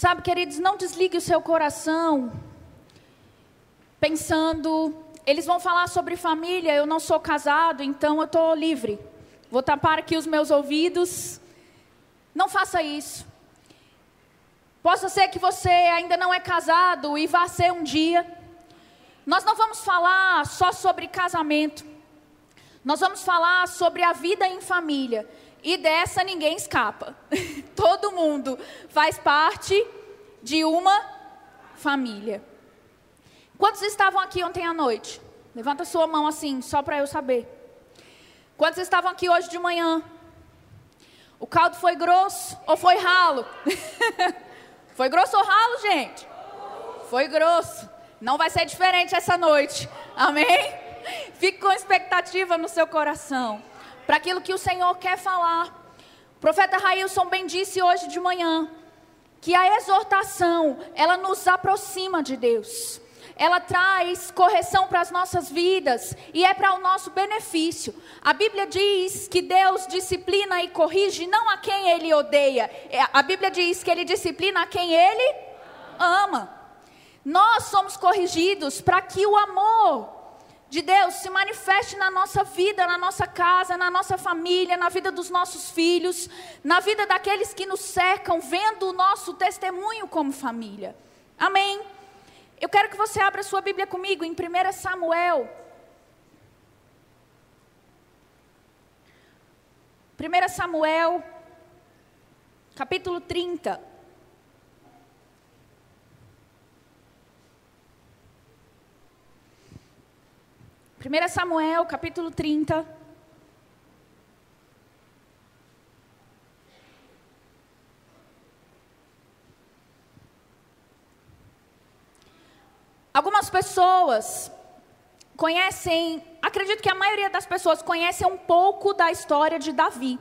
Sabe, queridos, não desligue o seu coração pensando, eles vão falar sobre família, eu não sou casado, então eu estou livre. Vou tapar aqui os meus ouvidos. Não faça isso. Possa ser que você ainda não é casado e vá ser um dia. Nós não vamos falar só sobre casamento. Nós vamos falar sobre a vida em família. E dessa ninguém escapa. Todo mundo faz parte de uma família. Quantos estavam aqui ontem à noite? Levanta sua mão assim, só para eu saber. Quantos estavam aqui hoje de manhã? O caldo foi grosso ou foi ralo? foi grosso ou ralo, gente? Foi grosso. Não vai ser diferente essa noite. Amém? Fique com expectativa no seu coração para aquilo que o Senhor quer falar. O profeta Railson bem disse hoje de manhã que a exortação, ela nos aproxima de Deus. Ela traz correção para as nossas vidas e é para o nosso benefício. A Bíblia diz que Deus disciplina e corrige não a quem ele odeia. É, a Bíblia diz que ele disciplina a quem ele ama. Nós somos corrigidos para que o amor de Deus se manifeste na nossa vida, na nossa casa, na nossa família, na vida dos nossos filhos, na vida daqueles que nos cercam, vendo o nosso testemunho como família. Amém? Eu quero que você abra sua Bíblia comigo em 1 Samuel. 1 Samuel, capítulo 30. 1 Samuel, capítulo 30. Algumas pessoas conhecem, acredito que a maioria das pessoas conhecem um pouco da história de Davi.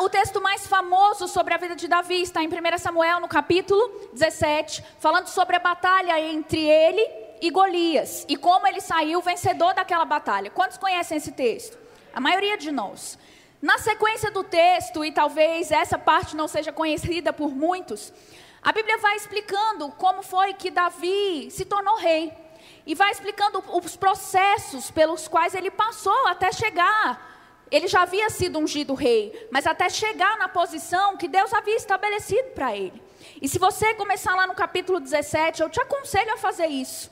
O texto mais famoso sobre a vida de Davi está em 1 Samuel, no capítulo 17, falando sobre a batalha entre ele e Golias, e como ele saiu vencedor daquela batalha. Quantos conhecem esse texto? A maioria de nós. Na sequência do texto, e talvez essa parte não seja conhecida por muitos, a Bíblia vai explicando como foi que Davi se tornou rei. E vai explicando os processos pelos quais ele passou até chegar. Ele já havia sido ungido rei, mas até chegar na posição que Deus havia estabelecido para ele. E se você começar lá no capítulo 17, eu te aconselho a fazer isso.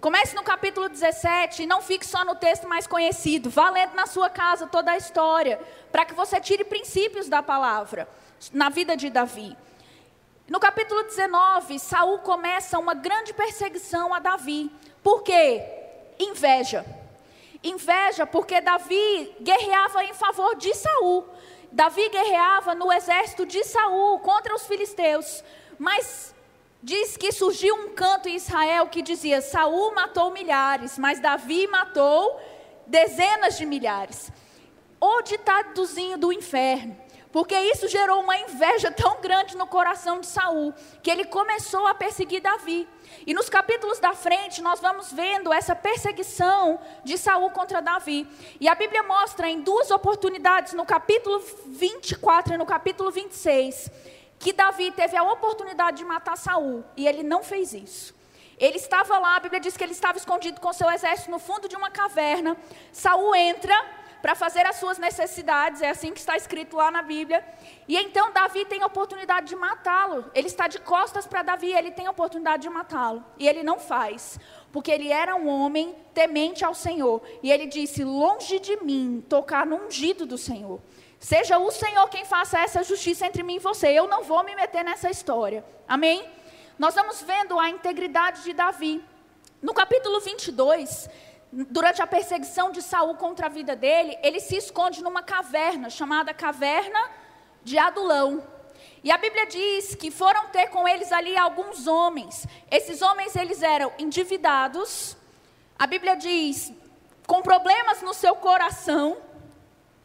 Comece no capítulo 17 e não fique só no texto mais conhecido. Vá lendo na sua casa toda a história, para que você tire princípios da palavra na vida de Davi. No capítulo 19, Saul começa uma grande perseguição a Davi. Por quê? Inveja. Inveja porque Davi guerreava em favor de Saul. Davi guerreava no exército de Saul contra os filisteus. Mas Diz que surgiu um canto em Israel que dizia: Saul matou milhares, mas Davi matou dezenas de milhares. O ditadozinho do inferno. Porque isso gerou uma inveja tão grande no coração de Saul, que ele começou a perseguir Davi. E nos capítulos da frente nós vamos vendo essa perseguição de Saul contra Davi. E a Bíblia mostra em duas oportunidades, no capítulo 24 e no capítulo 26, que Davi teve a oportunidade de matar Saul e ele não fez isso. Ele estava lá, a Bíblia diz que ele estava escondido com seu exército no fundo de uma caverna. Saul entra para fazer as suas necessidades, é assim que está escrito lá na Bíblia. E então Davi tem a oportunidade de matá-lo. Ele está de costas para Davi, ele tem a oportunidade de matá-lo. E ele não faz, porque ele era um homem temente ao Senhor. E ele disse: Longe de mim tocar no ungido do Senhor. Seja o Senhor quem faça essa justiça entre mim e você. Eu não vou me meter nessa história. Amém? Nós vamos vendo a integridade de Davi. No capítulo 22, durante a perseguição de Saul contra a vida dele, ele se esconde numa caverna chamada Caverna de Adulão. E a Bíblia diz que foram ter com eles ali alguns homens. Esses homens eles eram endividados. A Bíblia diz com problemas no seu coração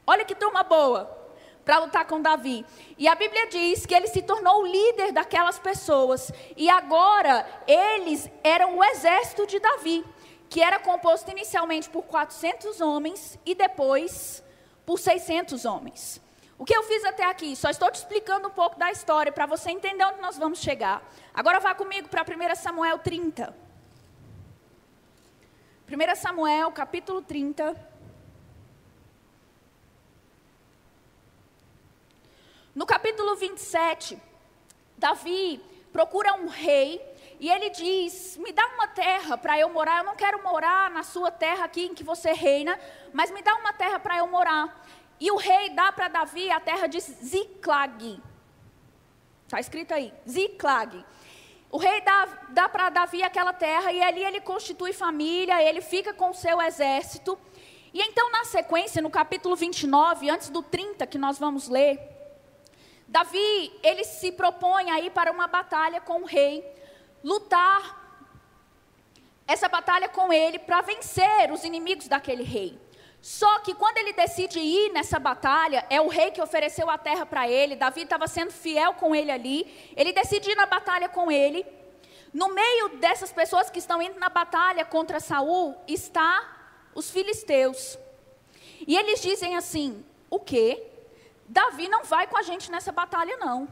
Olha que turma boa para lutar com Davi. E a Bíblia diz que ele se tornou o líder daquelas pessoas. E agora eles eram o exército de Davi, que era composto inicialmente por 400 homens e depois por 600 homens. O que eu fiz até aqui? Só estou te explicando um pouco da história para você entender onde nós vamos chegar. Agora vá comigo para 1 Samuel 30. 1 Samuel, capítulo 30. No capítulo 27, Davi procura um rei e ele diz: Me dá uma terra para eu morar. Eu não quero morar na sua terra aqui em que você reina, mas me dá uma terra para eu morar. E o rei dá para Davi a terra de Ziclag. Está escrito aí, Ziclag. O rei dá, dá para Davi aquela terra e ali ele constitui família, ele fica com o seu exército. E então, na sequência, no capítulo 29, antes do 30 que nós vamos ler, Davi, ele se propõe aí para uma batalha com o rei, lutar essa batalha com ele para vencer os inimigos daquele rei. Só que quando ele decide ir nessa batalha, é o rei que ofereceu a terra para ele, Davi estava sendo fiel com ele ali, ele decide ir na batalha com ele. No meio dessas pessoas que estão indo na batalha contra Saul, está os filisteus. E eles dizem assim: o quê? Davi não vai com a gente nessa batalha, não.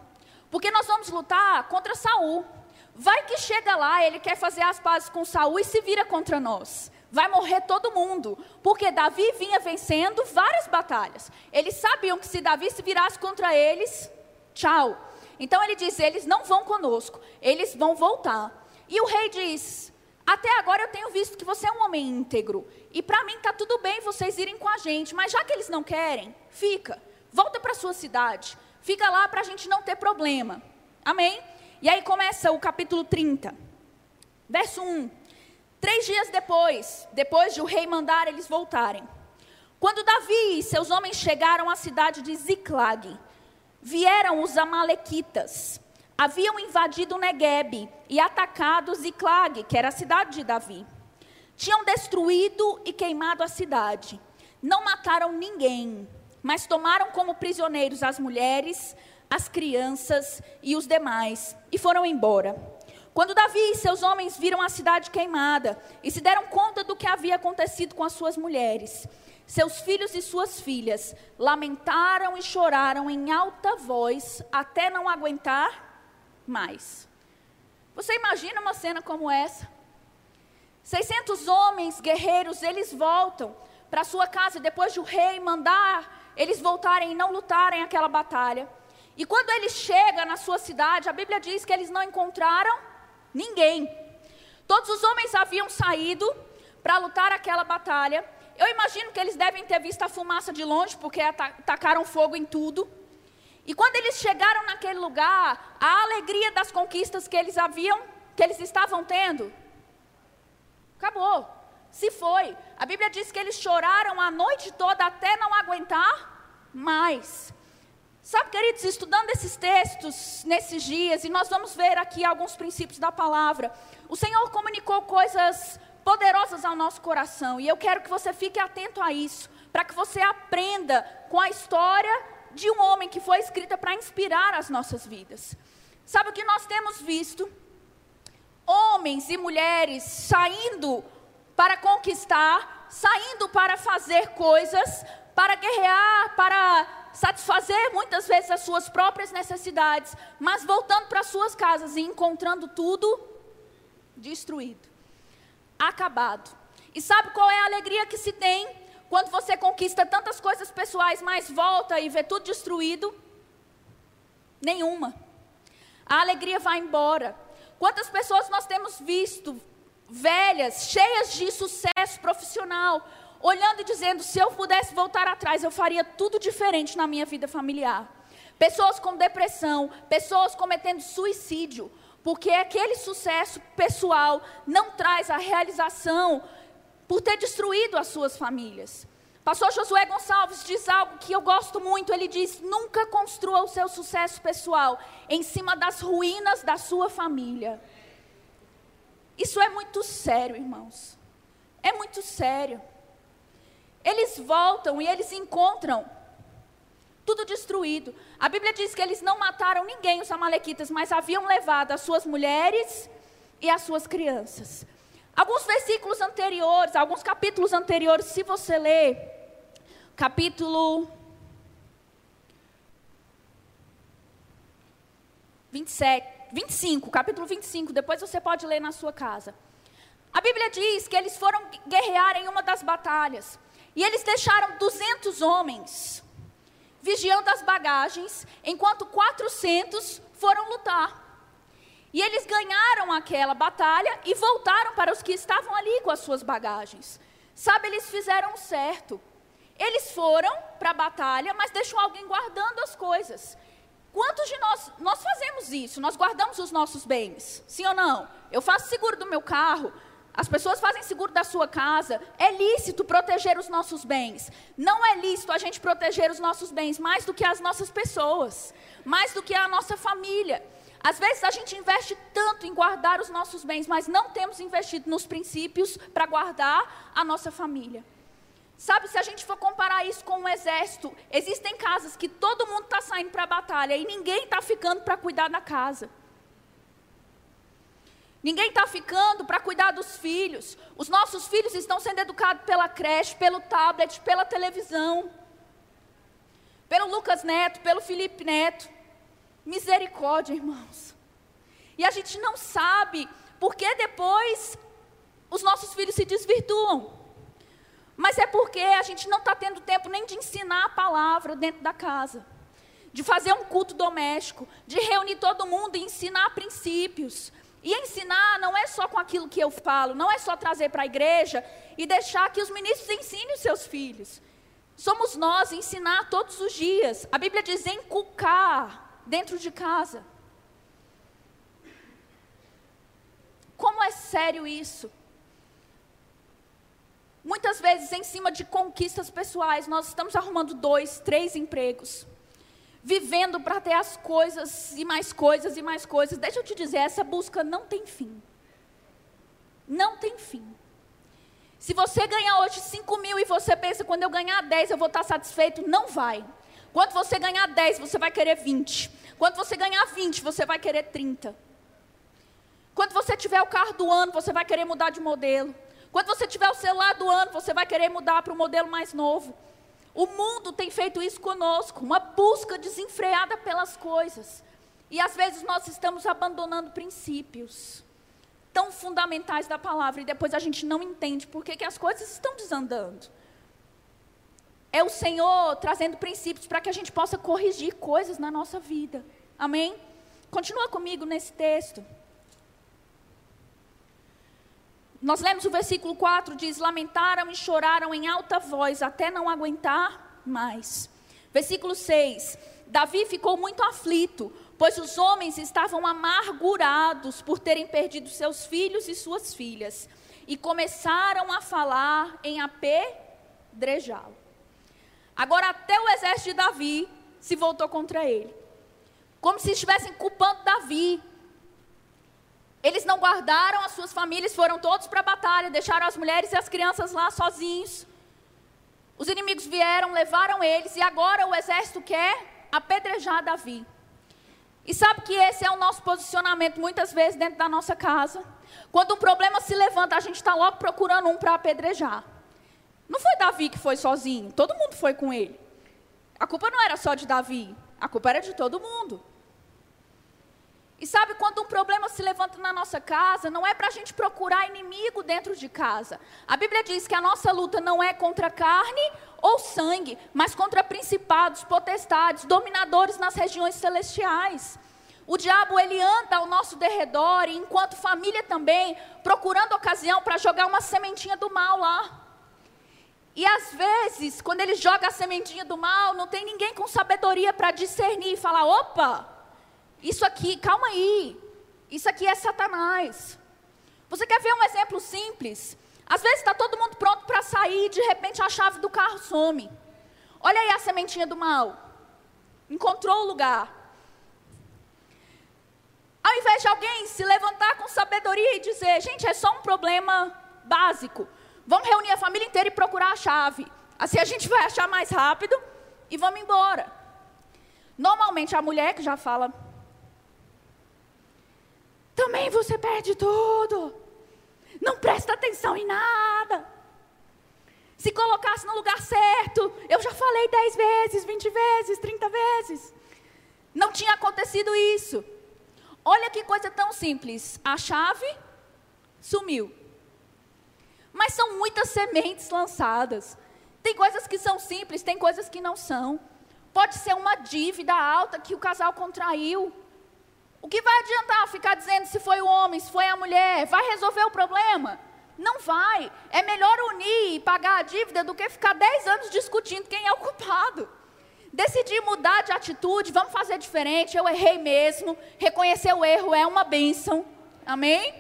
Porque nós vamos lutar contra Saul. Vai que chega lá, ele quer fazer as pazes com Saul e se vira contra nós vai morrer todo mundo, porque Davi vinha vencendo várias batalhas. Eles sabiam que se Davi se virasse contra eles, tchau. Então ele diz: eles não vão conosco, eles vão voltar. E o rei diz: até agora eu tenho visto que você é um homem íntegro, e para mim está tudo bem vocês irem com a gente, mas já que eles não querem, fica, volta para sua cidade, fica lá para a gente não ter problema. Amém? E aí começa o capítulo 30, verso 1. Três dias depois, depois de o rei mandar eles voltarem, quando Davi e seus homens chegaram à cidade de Ziclag, vieram os amalequitas. Haviam invadido Negueb e atacado Ziclag, que era a cidade de Davi. Tinham destruído e queimado a cidade. Não mataram ninguém, mas tomaram como prisioneiros as mulheres, as crianças e os demais e foram embora. Quando Davi e seus homens viram a cidade queimada e se deram conta do que havia acontecido com as suas mulheres, seus filhos e suas filhas lamentaram e choraram em alta voz até não aguentar mais. Você imagina uma cena como essa? 600 homens guerreiros, eles voltam para sua casa depois de o rei mandar eles voltarem e não lutarem aquela batalha. E quando eles chegam na sua cidade, a Bíblia diz que eles não encontraram Ninguém. Todos os homens haviam saído para lutar aquela batalha. Eu imagino que eles devem ter visto a fumaça de longe, porque atacaram fogo em tudo. E quando eles chegaram naquele lugar, a alegria das conquistas que eles haviam, que eles estavam tendo, acabou. Se foi. A Bíblia diz que eles choraram a noite toda até não aguentar mais. Sabe, queridos, estudando esses textos nesses dias, e nós vamos ver aqui alguns princípios da palavra, o Senhor comunicou coisas poderosas ao nosso coração, e eu quero que você fique atento a isso, para que você aprenda com a história de um homem que foi escrita para inspirar as nossas vidas. Sabe o que nós temos visto? Homens e mulheres saindo para conquistar, saindo para fazer coisas, para guerrear, para satisfazer muitas vezes as suas próprias necessidades, mas voltando para suas casas e encontrando tudo destruído, acabado. E sabe qual é a alegria que se tem quando você conquista tantas coisas pessoais, mas volta e vê tudo destruído? Nenhuma. A alegria vai embora. Quantas pessoas nós temos visto velhas, cheias de sucesso profissional, olhando e dizendo: se eu pudesse voltar atrás, eu faria tudo diferente na minha vida familiar. Pessoas com depressão, pessoas cometendo suicídio, porque aquele sucesso pessoal não traz a realização por ter destruído as suas famílias. Pastor Josué Gonçalves diz algo que eu gosto muito. Ele diz: nunca construa o seu sucesso pessoal em cima das ruínas da sua família. Isso é muito sério, irmãos. É muito sério. Eles voltam e eles encontram tudo destruído. A Bíblia diz que eles não mataram ninguém, os amalequitas, mas haviam levado as suas mulheres e as suas crianças. Alguns versículos anteriores, alguns capítulos anteriores, se você ler, capítulo 27, 25, capítulo 25, depois você pode ler na sua casa. A Bíblia diz que eles foram guerrear em uma das batalhas. E eles deixaram 200 homens vigiando as bagagens, enquanto 400 foram lutar. E eles ganharam aquela batalha e voltaram para os que estavam ali com as suas bagagens. Sabe, eles fizeram certo. Eles foram para a batalha, mas deixou alguém guardando as coisas. Quantos de nós, nós fazemos isso? Nós guardamos os nossos bens, sim ou não? Eu faço seguro do meu carro, as pessoas fazem seguro da sua casa. É lícito proteger os nossos bens. Não é lícito a gente proteger os nossos bens mais do que as nossas pessoas, mais do que a nossa família. Às vezes a gente investe tanto em guardar os nossos bens, mas não temos investido nos princípios para guardar a nossa família. Sabe, se a gente for comparar isso com um exército, existem casas que todo mundo está saindo para a batalha e ninguém está ficando para cuidar da casa. Ninguém está ficando para cuidar dos filhos. Os nossos filhos estão sendo educados pela creche, pelo tablet, pela televisão. Pelo Lucas Neto, pelo Felipe Neto. Misericórdia, irmãos. E a gente não sabe porque depois os nossos filhos se desvirtuam. Mas é porque a gente não está tendo tempo nem de ensinar a palavra dentro da casa, de fazer um culto doméstico, de reunir todo mundo e ensinar princípios. E ensinar não é só com aquilo que eu falo, não é só trazer para a igreja e deixar que os ministros ensinem os seus filhos. Somos nós ensinar todos os dias. A Bíblia diz encucar dentro de casa. Como é sério isso? Muitas vezes, em cima de conquistas pessoais, nós estamos arrumando dois, três empregos vivendo para ter as coisas e mais coisas e mais coisas. Deixa eu te dizer, essa busca não tem fim. Não tem fim. Se você ganhar hoje 5 mil e você pensa, quando eu ganhar 10 eu vou estar satisfeito, não vai. Quando você ganhar 10, você vai querer 20. Quando você ganhar 20, você vai querer 30. Quando você tiver o carro do ano, você vai querer mudar de modelo. Quando você tiver o celular do ano, você vai querer mudar para o modelo mais novo. O mundo tem feito isso conosco, uma busca desenfreada pelas coisas. E às vezes nós estamos abandonando princípios tão fundamentais da palavra e depois a gente não entende por que, que as coisas estão desandando. É o Senhor trazendo princípios para que a gente possa corrigir coisas na nossa vida. Amém? Continua comigo nesse texto. Nós lemos o versículo 4, diz: Lamentaram e choraram em alta voz, até não aguentar mais. Versículo 6: Davi ficou muito aflito, pois os homens estavam amargurados por terem perdido seus filhos e suas filhas, e começaram a falar em apedrejá-lo. Agora, até o exército de Davi se voltou contra ele, como se estivessem culpando Davi eles não guardaram as suas famílias, foram todos para a batalha, deixaram as mulheres e as crianças lá sozinhos. Os inimigos vieram, levaram eles, e agora o exército quer apedrejar Davi. E sabe que esse é o nosso posicionamento muitas vezes dentro da nossa casa. Quando um problema se levanta, a gente está logo procurando um para apedrejar. Não foi Davi que foi sozinho, todo mundo foi com ele. A culpa não era só de Davi, a culpa era de todo mundo. E sabe, quando um problema se levanta na nossa casa, não é para a gente procurar inimigo dentro de casa. A Bíblia diz que a nossa luta não é contra carne ou sangue, mas contra principados, potestades, dominadores nas regiões celestiais. O diabo ele anda ao nosso derredor e enquanto família também, procurando ocasião para jogar uma sementinha do mal lá. E às vezes, quando ele joga a sementinha do mal, não tem ninguém com sabedoria para discernir e falar: opa, isso aqui, calma aí. Isso aqui é Satanás. Você quer ver um exemplo simples? Às vezes está todo mundo pronto para sair de repente a chave do carro some. Olha aí a sementinha do mal. Encontrou o lugar. Ao invés de alguém se levantar com sabedoria e dizer, gente, é só um problema básico. Vamos reunir a família inteira e procurar a chave. Assim a gente vai achar mais rápido e vamos embora. Normalmente a mulher que já fala também você perde tudo. Não presta atenção em nada. Se colocasse no lugar certo, eu já falei dez vezes, vinte vezes, trinta vezes. Não tinha acontecido isso. Olha que coisa tão simples. A chave sumiu. Mas são muitas sementes lançadas. Tem coisas que são simples, tem coisas que não são. Pode ser uma dívida alta que o casal contraiu. O que vai adiantar ficar dizendo se foi o homem, se foi a mulher? Vai resolver o problema? Não vai. É melhor unir e pagar a dívida do que ficar 10 anos discutindo quem é o culpado. Decidir mudar de atitude, vamos fazer diferente. Eu errei mesmo. Reconhecer o erro é uma bênção. Amém?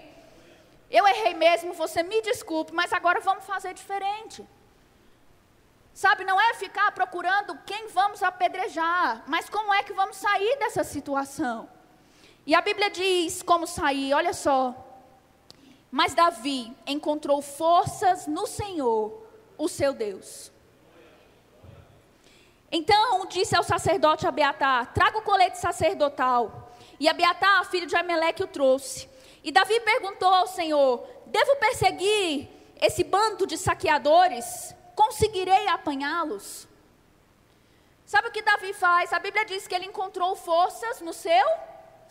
Eu errei mesmo, você me desculpe, mas agora vamos fazer diferente. Sabe, não é ficar procurando quem vamos apedrejar, mas como é que vamos sair dessa situação. E a Bíblia diz como sair, olha só. Mas Davi encontrou forças no Senhor, o seu Deus. Então disse ao sacerdote Abiatar: Traga o colete sacerdotal. E Abiatar, filho de Ameleque, o trouxe. E Davi perguntou ao Senhor: Devo perseguir esse bando de saqueadores? Conseguirei apanhá-los? Sabe o que Davi faz? A Bíblia diz que ele encontrou forças no seu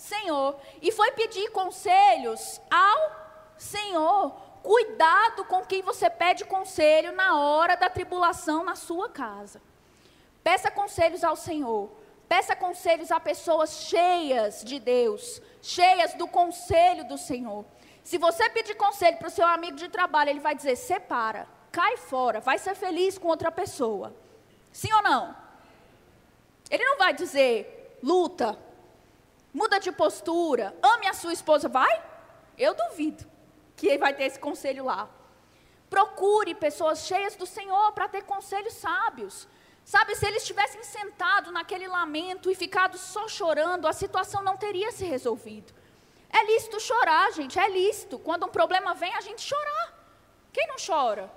Senhor e foi pedir conselhos ao Senhor. Cuidado com quem você pede conselho na hora da tribulação na sua casa. Peça conselhos ao Senhor. Peça conselhos a pessoas cheias de Deus, cheias do conselho do Senhor. Se você pedir conselho para o seu amigo de trabalho, ele vai dizer: separa, cai fora, vai ser feliz com outra pessoa. Sim ou não? Ele não vai dizer: luta, muda de postura, ame a sua esposa. Vai? Eu duvido que vai ter esse conselho lá. Procure pessoas cheias do Senhor para ter conselhos sábios. Sabe, se eles tivessem sentado naquele lamento e ficado só chorando, a situação não teria se resolvido. É lícito chorar, gente, é lícito. Quando um problema vem, a gente chorar. Quem não chora?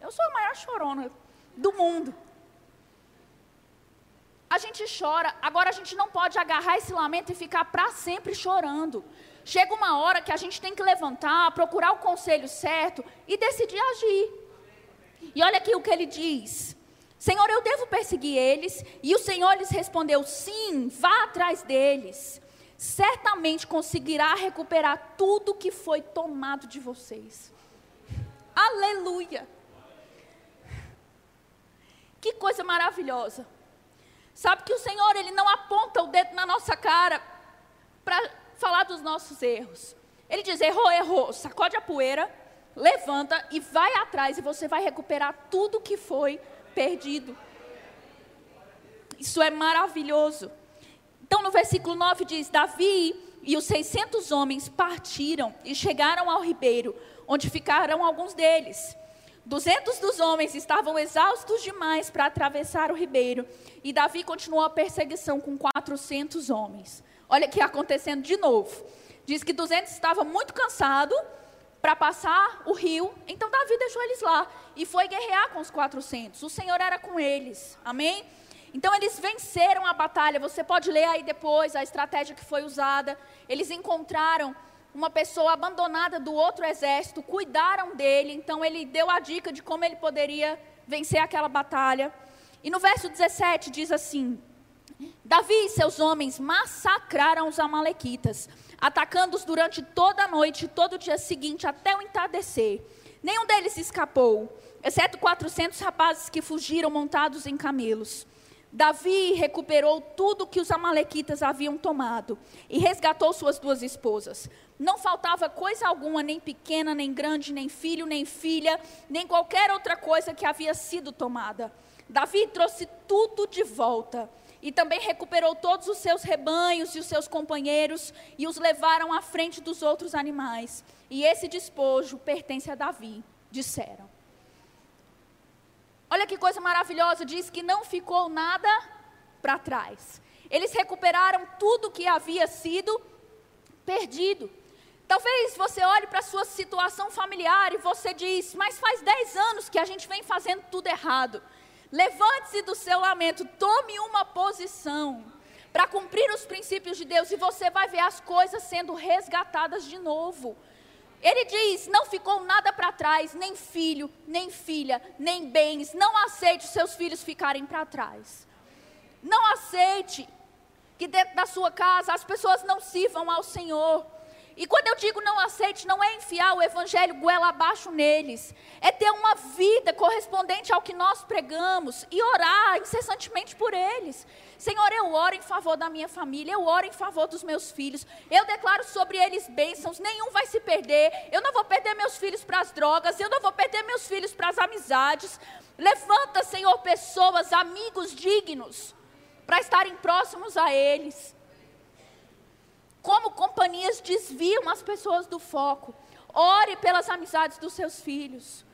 Eu sou a maior chorona do mundo. A gente chora, agora a gente não pode agarrar esse lamento e ficar para sempre chorando. Chega uma hora que a gente tem que levantar, procurar o conselho certo e decidir agir. E olha aqui o que ele diz. Senhor, eu devo perseguir eles? E o Senhor lhes respondeu: Sim, vá atrás deles. Certamente conseguirá recuperar tudo que foi tomado de vocês. Aleluia! Que coisa maravilhosa. Sabe que o Senhor, Ele não aponta o dedo na nossa cara para falar dos nossos erros. Ele diz: errou, errou, sacode a poeira, levanta e vai atrás, e você vai recuperar tudo que foi perdido. Isso é maravilhoso. Então, no versículo 9 diz: Davi e os 600 homens partiram e chegaram ao ribeiro, onde ficaram alguns deles. Duzentos dos homens estavam exaustos demais para atravessar o ribeiro, e Davi continuou a perseguição com 400 homens. Olha que acontecendo de novo. Diz que 200 estavam muito cansados, para passar o rio. Então Davi deixou eles lá e foi guerrear com os 400. O Senhor era com eles. Amém? Então eles venceram a batalha. Você pode ler aí depois a estratégia que foi usada. Eles encontraram uma pessoa abandonada do outro exército, cuidaram dele. Então ele deu a dica de como ele poderia vencer aquela batalha. E no verso 17 diz assim: Davi e seus homens massacraram os amalequitas atacando-os durante toda a noite, todo o dia seguinte, até o entardecer. Nenhum deles escapou, exceto 400 rapazes que fugiram montados em camelos. Davi recuperou tudo que os amalequitas haviam tomado e resgatou suas duas esposas. Não faltava coisa alguma, nem pequena, nem grande, nem filho, nem filha, nem qualquer outra coisa que havia sido tomada. Davi trouxe tudo de volta e também recuperou todos os seus rebanhos e os seus companheiros e os levaram à frente dos outros animais. E esse despojo pertence a Davi, disseram. Olha que coisa maravilhosa, diz que não ficou nada para trás. Eles recuperaram tudo que havia sido perdido. Talvez você olhe para a sua situação familiar e você diz, mas faz 10 anos que a gente vem fazendo tudo errado. Levante-se do seu lamento, tome uma posição para cumprir os princípios de Deus e você vai ver as coisas sendo resgatadas de novo. Ele diz: não ficou nada para trás, nem filho, nem filha, nem bens. Não aceite os seus filhos ficarem para trás. Não aceite. que dentro da sua casa as pessoas não sirvam ao Senhor. E quando eu digo não aceite, não é enfiar o evangelho goela abaixo neles, é ter uma vida correspondente ao que nós pregamos e orar incessantemente por eles. Senhor, eu oro em favor da minha família, eu oro em favor dos meus filhos, eu declaro sobre eles bênçãos, nenhum vai se perder, eu não vou perder meus filhos para as drogas, eu não vou perder meus filhos para as amizades. Levanta, Senhor, pessoas, amigos dignos, para estarem próximos a eles como companhias desviam as pessoas do foco. Ore pelas amizades dos seus filhos.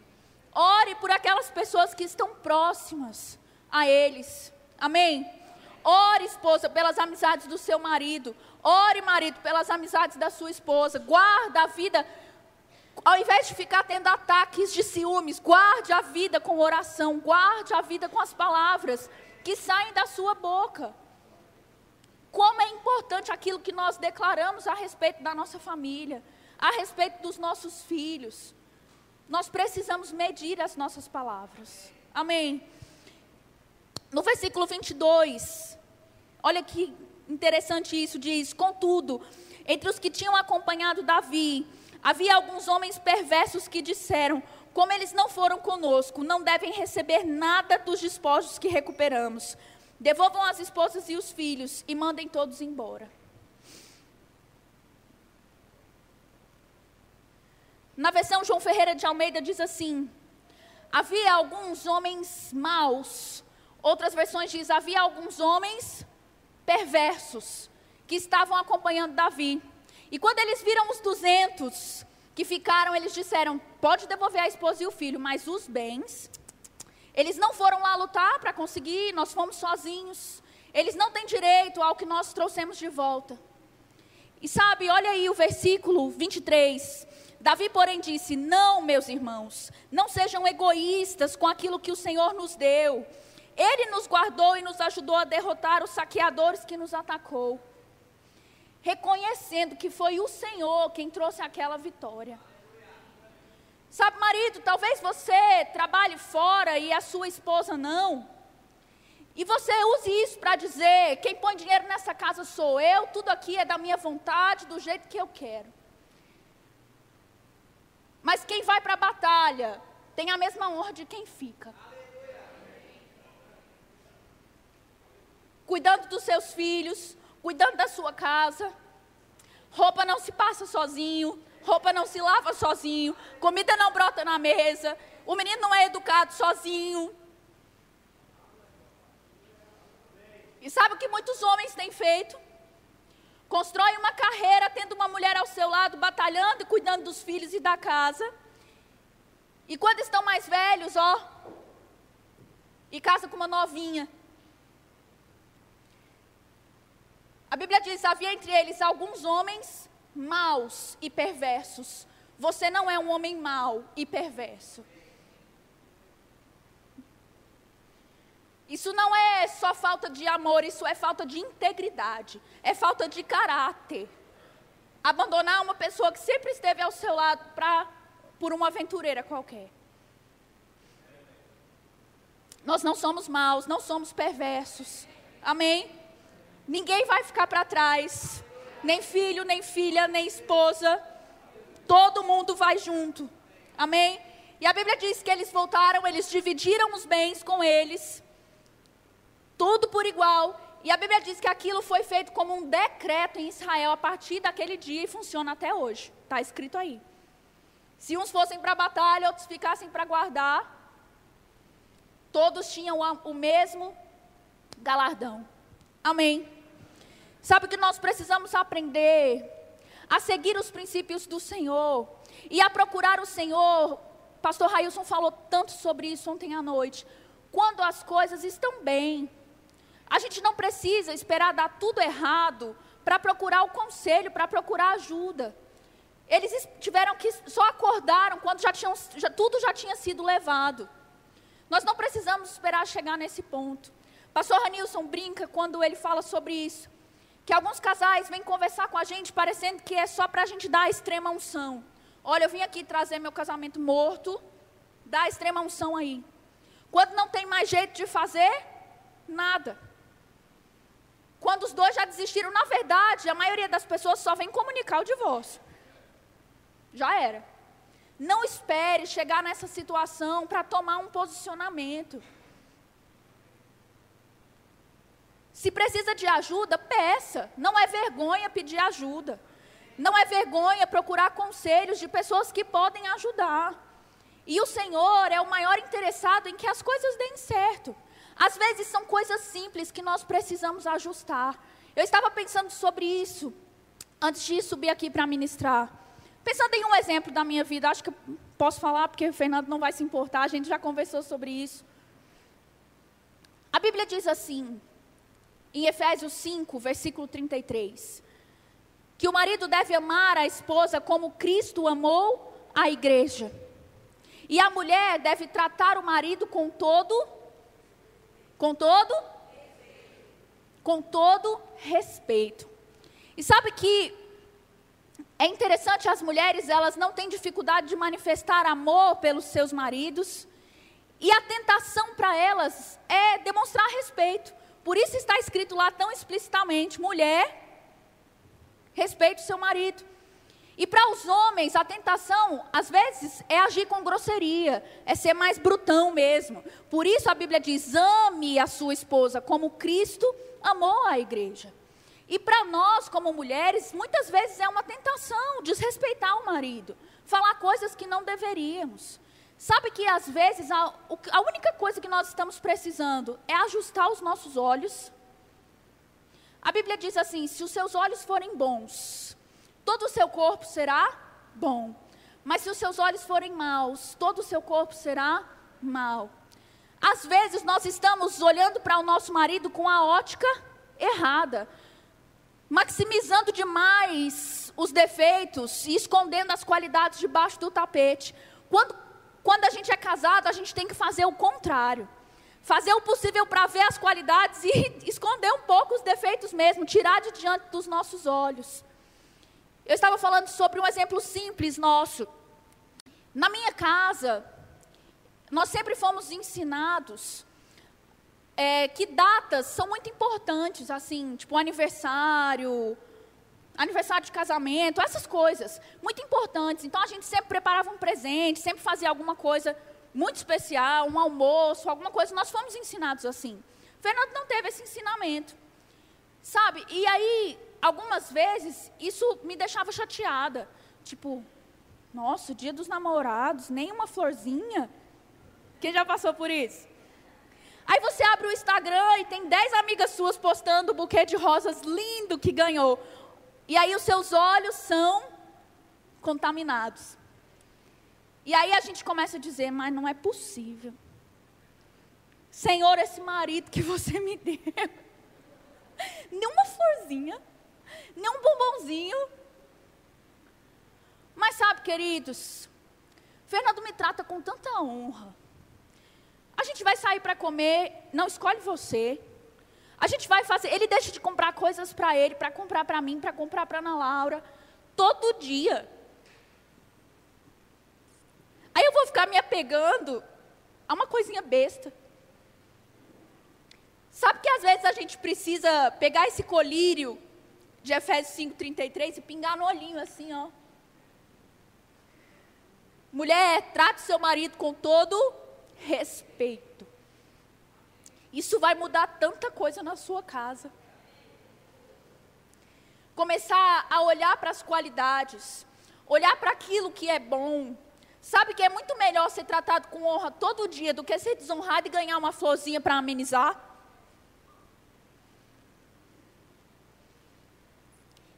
Ore por aquelas pessoas que estão próximas a eles. Amém? Ore, esposa, pelas amizades do seu marido. Ore, marido, pelas amizades da sua esposa. Guarda a vida. Ao invés de ficar tendo ataques de ciúmes, guarde a vida com oração. Guarde a vida com as palavras que saem da sua boca como é importante aquilo que nós declaramos a respeito da nossa família, a respeito dos nossos filhos. Nós precisamos medir as nossas palavras. Amém. No versículo 22, olha que interessante isso, diz: Contudo, entre os que tinham acompanhado Davi, havia alguns homens perversos que disseram: Como eles não foram conosco, não devem receber nada dos despojos que recuperamos. Devolvam as esposas e os filhos e mandem todos embora. Na versão João Ferreira de Almeida diz assim: Havia alguns homens maus. Outras versões diz: havia alguns homens perversos que estavam acompanhando Davi. E quando eles viram os duzentos que ficaram, eles disseram: Pode devolver a esposa e o filho, mas os bens eles não foram lá lutar para conseguir, nós fomos sozinhos. Eles não têm direito ao que nós trouxemos de volta. E sabe, olha aí o versículo 23. Davi, porém, disse: Não, meus irmãos, não sejam egoístas com aquilo que o Senhor nos deu. Ele nos guardou e nos ajudou a derrotar os saqueadores que nos atacou. Reconhecendo que foi o Senhor quem trouxe aquela vitória. Sabe, marido, talvez você trabalhe fora e a sua esposa não. E você use isso para dizer: quem põe dinheiro nessa casa sou eu, tudo aqui é da minha vontade, do jeito que eu quero. Mas quem vai para a batalha tem a mesma honra de quem fica. Cuidando dos seus filhos, cuidando da sua casa. Roupa não se passa sozinho, roupa não se lava sozinho, comida não brota na mesa, o menino não é educado sozinho. E sabe o que muitos homens têm feito? Constroem uma carreira tendo uma mulher ao seu lado, batalhando e cuidando dos filhos e da casa. E quando estão mais velhos, ó, e casa com uma novinha. A Bíblia diz: havia entre eles alguns homens maus e perversos. Você não é um homem mau e perverso. Isso não é só falta de amor, isso é falta de integridade, é falta de caráter. Abandonar uma pessoa que sempre esteve ao seu lado pra, por uma aventureira qualquer. Nós não somos maus, não somos perversos. Amém? Ninguém vai ficar para trás nem filho, nem filha, nem esposa. Todo mundo vai junto. Amém? E a Bíblia diz que eles voltaram, eles dividiram os bens com eles, tudo por igual. E a Bíblia diz que aquilo foi feito como um decreto em Israel a partir daquele dia e funciona até hoje. Está escrito aí. Se uns fossem para a batalha, outros ficassem para guardar, todos tinham o mesmo galardão. Amém. Sabe que nós precisamos aprender a seguir os princípios do Senhor e a procurar o Senhor. Pastor Railson falou tanto sobre isso ontem à noite. Quando as coisas estão bem, a gente não precisa esperar dar tudo errado para procurar o conselho, para procurar ajuda. Eles tiveram que só acordaram quando já tinham, já, tudo já tinha sido levado. Nós não precisamos esperar chegar nesse ponto. Pastor Ranilson brinca quando ele fala sobre isso que alguns casais vêm conversar com a gente parecendo que é só para a gente dar a extrema unção. Olha, eu vim aqui trazer meu casamento morto, dá a extrema unção aí. Quando não tem mais jeito de fazer, nada. quando os dois já desistiram, na verdade, a maioria das pessoas só vem comunicar o divórcio. Já era. Não espere chegar nessa situação para tomar um posicionamento. Se precisa de ajuda, peça. Não é vergonha pedir ajuda. Não é vergonha procurar conselhos de pessoas que podem ajudar. E o Senhor é o maior interessado em que as coisas deem certo. Às vezes são coisas simples que nós precisamos ajustar. Eu estava pensando sobre isso antes de subir aqui para ministrar. Pensando em um exemplo da minha vida, acho que posso falar porque o Fernando não vai se importar, a gente já conversou sobre isso. A Bíblia diz assim, em Efésios 5, versículo 33, que o marido deve amar a esposa como Cristo amou a igreja. E a mulher deve tratar o marido com todo com todo com todo respeito. E sabe que é interessante as mulheres, elas não têm dificuldade de manifestar amor pelos seus maridos. E a tentação para elas é demonstrar respeito. Por isso está escrito lá tão explicitamente: mulher, respeite o seu marido. E para os homens, a tentação, às vezes, é agir com grosseria, é ser mais brutão mesmo. Por isso a Bíblia diz: ame a sua esposa como Cristo amou a igreja. E para nós, como mulheres, muitas vezes é uma tentação desrespeitar o marido, falar coisas que não deveríamos. Sabe que às vezes a, a única coisa que nós estamos precisando é ajustar os nossos olhos. A Bíblia diz assim: se os seus olhos forem bons, todo o seu corpo será bom. Mas se os seus olhos forem maus, todo o seu corpo será mau. Às vezes nós estamos olhando para o nosso marido com a ótica errada, maximizando demais os defeitos e escondendo as qualidades debaixo do tapete. Quando, quando a gente é casado, a gente tem que fazer o contrário. Fazer o possível para ver as qualidades e esconder um pouco os defeitos mesmo, tirar de diante dos nossos olhos. Eu estava falando sobre um exemplo simples nosso. Na minha casa, nós sempre fomos ensinados é, que datas são muito importantes, assim, tipo aniversário, aniversário de casamento, essas coisas, muito importantes. Então a gente sempre preparava um presente, sempre fazia alguma coisa muito especial, um almoço, alguma coisa. Nós fomos ensinados assim. Fernando não teve esse ensinamento, sabe? E aí algumas vezes isso me deixava chateada. Tipo, nossa, dia dos namorados, nem uma florzinha. Quem já passou por isso? Aí você abre o Instagram e tem 10 amigas suas postando o buquê de rosas lindo que ganhou. E aí os seus olhos são contaminados. E aí a gente começa a dizer, mas não é possível. Senhor, esse marido que você me deu. Nenhuma florzinha nem um bombonzinho. Mas sabe, queridos, Fernando me trata com tanta honra. A gente vai sair para comer, não escolhe você. A gente vai fazer, ele deixa de comprar coisas para ele, para comprar para mim, para comprar para Ana Laura, todo dia. Aí eu vou ficar me apegando a uma coisinha besta. Sabe que às vezes a gente precisa pegar esse colírio de Efésios 5,33 e pingar no olhinho assim, ó. Mulher, trate seu marido com todo respeito. Isso vai mudar tanta coisa na sua casa. Começar a olhar para as qualidades, olhar para aquilo que é bom. Sabe que é muito melhor ser tratado com honra todo dia do que ser desonrado e ganhar uma florzinha para amenizar?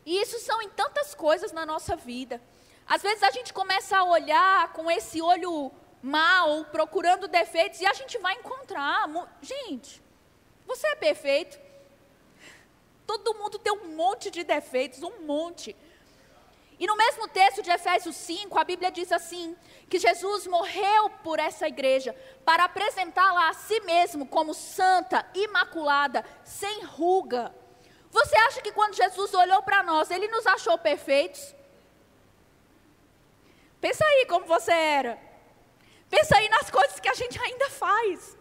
E isso são em tantas coisas na nossa vida. Às vezes a gente começa a olhar com esse olho mal, procurando defeitos, e a gente vai encontrar. Gente, você é perfeito. Todo mundo tem um monte de defeitos, um monte. E no mesmo texto de Efésios 5, a Bíblia diz assim: que Jesus morreu por essa igreja para apresentá-la a si mesmo como santa, imaculada, sem ruga você acha que quando Jesus olhou para nós, ele nos achou perfeitos? Pensa aí como você era. Pensa aí nas coisas que a gente ainda faz.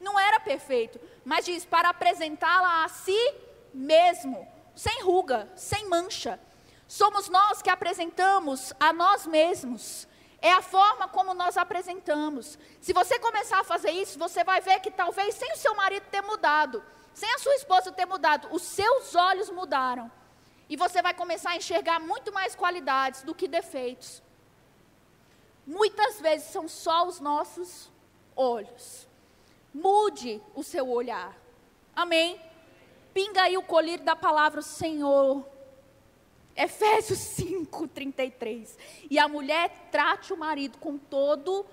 Não era perfeito, mas diz para apresentá-la a si mesmo, sem ruga, sem mancha. Somos nós que apresentamos a nós mesmos. É a forma como nós apresentamos. Se você começar a fazer isso, você vai ver que talvez sem o seu marido ter mudado, sem a sua esposa ter mudado, os seus olhos mudaram. E você vai começar a enxergar muito mais qualidades do que defeitos. Muitas vezes são só os nossos olhos. Mude o seu olhar. Amém? Pinga aí o colírio da palavra Senhor. Efésios 5, 33. E a mulher trate o marido com todo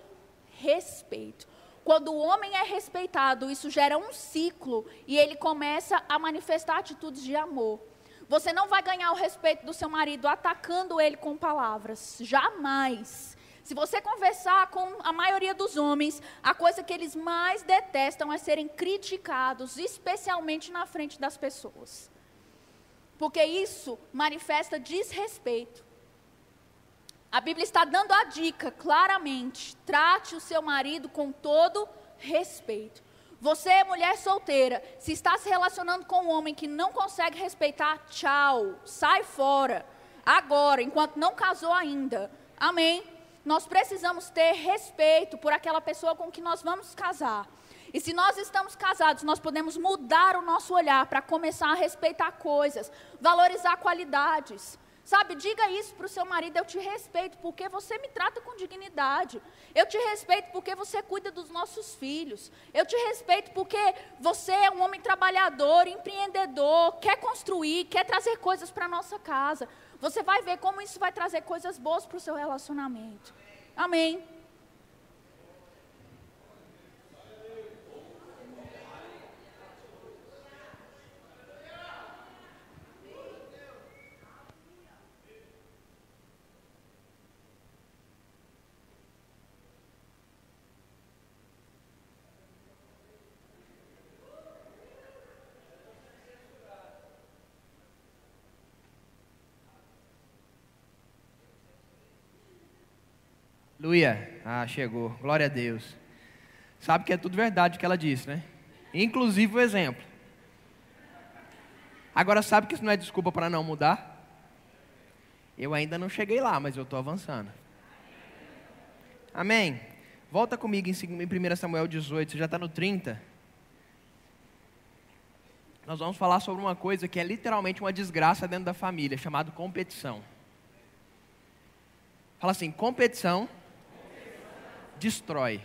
respeito. Quando o homem é respeitado, isso gera um ciclo e ele começa a manifestar atitudes de amor. Você não vai ganhar o respeito do seu marido atacando ele com palavras. Jamais. Se você conversar com a maioria dos homens, a coisa que eles mais detestam é serem criticados, especialmente na frente das pessoas. Porque isso manifesta desrespeito. A Bíblia está dando a dica claramente: trate o seu marido com todo respeito. Você, mulher solteira, se está se relacionando com um homem que não consegue respeitar, tchau, sai fora. Agora, enquanto não casou ainda. Amém? Nós precisamos ter respeito por aquela pessoa com que nós vamos casar. E se nós estamos casados, nós podemos mudar o nosso olhar para começar a respeitar coisas, valorizar qualidades. Sabe, diga isso para o seu marido: eu te respeito porque você me trata com dignidade. Eu te respeito porque você cuida dos nossos filhos. Eu te respeito porque você é um homem trabalhador, empreendedor, quer construir, quer trazer coisas para a nossa casa. Você vai ver como isso vai trazer coisas boas para o seu relacionamento. Amém. Aleluia. Ah, chegou. Glória a Deus. Sabe que é tudo verdade o que ela disse, né? Inclusive o exemplo. Agora, sabe que isso não é desculpa para não mudar? Eu ainda não cheguei lá, mas eu estou avançando. Amém? Volta comigo em 1 Samuel 18, você já está no 30. Nós vamos falar sobre uma coisa que é literalmente uma desgraça dentro da família, chamada competição. Fala assim: competição destrói.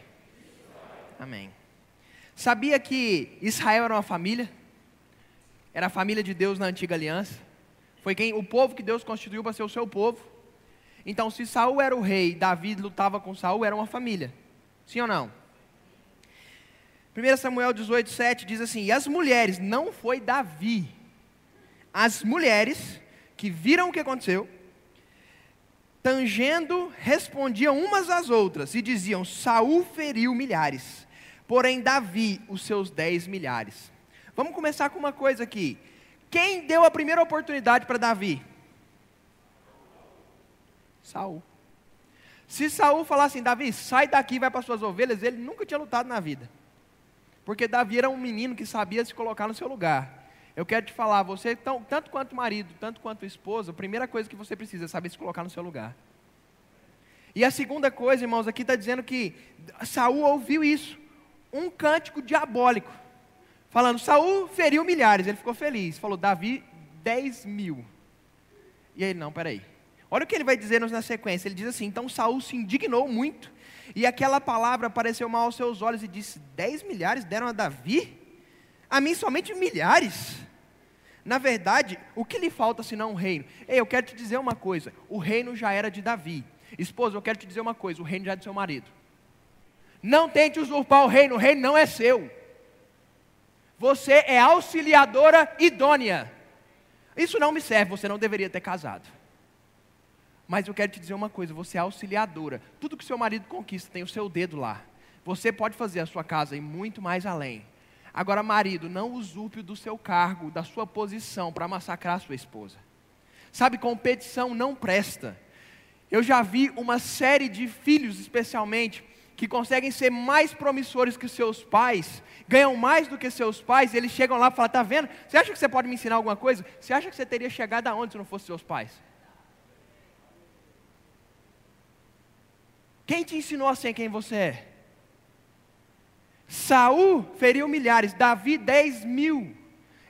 Amém. Sabia que Israel era uma família? Era a família de Deus na antiga aliança. Foi quem o povo que Deus constituiu para ser o seu povo. Então, se Saul era o rei, Davi lutava com Saul, era uma família. Sim ou não? 1 Samuel 18, 7 diz assim: E as mulheres, não foi Davi, as mulheres que viram o que aconteceu, tangendo, respondiam umas às outras e diziam: Saul feriu milhares, porém Davi os seus dez milhares. Vamos começar com uma coisa aqui. Quem deu a primeira oportunidade para Davi? Saul. Se Saul falasse assim, Davi, sai daqui, vai para suas ovelhas, ele nunca tinha lutado na vida. Porque Davi era um menino que sabia se colocar no seu lugar. Eu quero te falar, você, tão, tanto quanto marido, tanto quanto esposa, a primeira coisa que você precisa é saber se colocar no seu lugar. E a segunda coisa, irmãos, aqui está dizendo que Saul ouviu isso, um cântico diabólico, falando, Saul feriu milhares, ele ficou feliz, falou, Davi, dez mil. E aí, não, peraí. Olha o que ele vai dizer na sequência, ele diz assim, então Saul se indignou muito, e aquela palavra apareceu mal aos seus olhos e disse, dez milhares deram a Davi? A mim somente milhares. Na verdade, o que lhe falta senão um reino? Ei, eu quero te dizer uma coisa: o reino já era de Davi. Esposa, eu quero te dizer uma coisa: o reino já é do seu marido. Não tente usurpar o reino, o reino não é seu. Você é auxiliadora idônea. Isso não me serve, você não deveria ter casado. Mas eu quero te dizer uma coisa: você é auxiliadora. Tudo que seu marido conquista tem o seu dedo lá. Você pode fazer a sua casa ir muito mais além. Agora, marido, não usurpe do seu cargo, da sua posição para massacrar sua esposa. Sabe, competição não presta. Eu já vi uma série de filhos, especialmente, que conseguem ser mais promissores que seus pais, ganham mais do que seus pais, eles chegam lá e falam: Está vendo? Você acha que você pode me ensinar alguma coisa? Você acha que você teria chegado aonde se não fosse seus pais? Quem te ensinou a ser quem você é? Saul feriu milhares, Davi dez mil.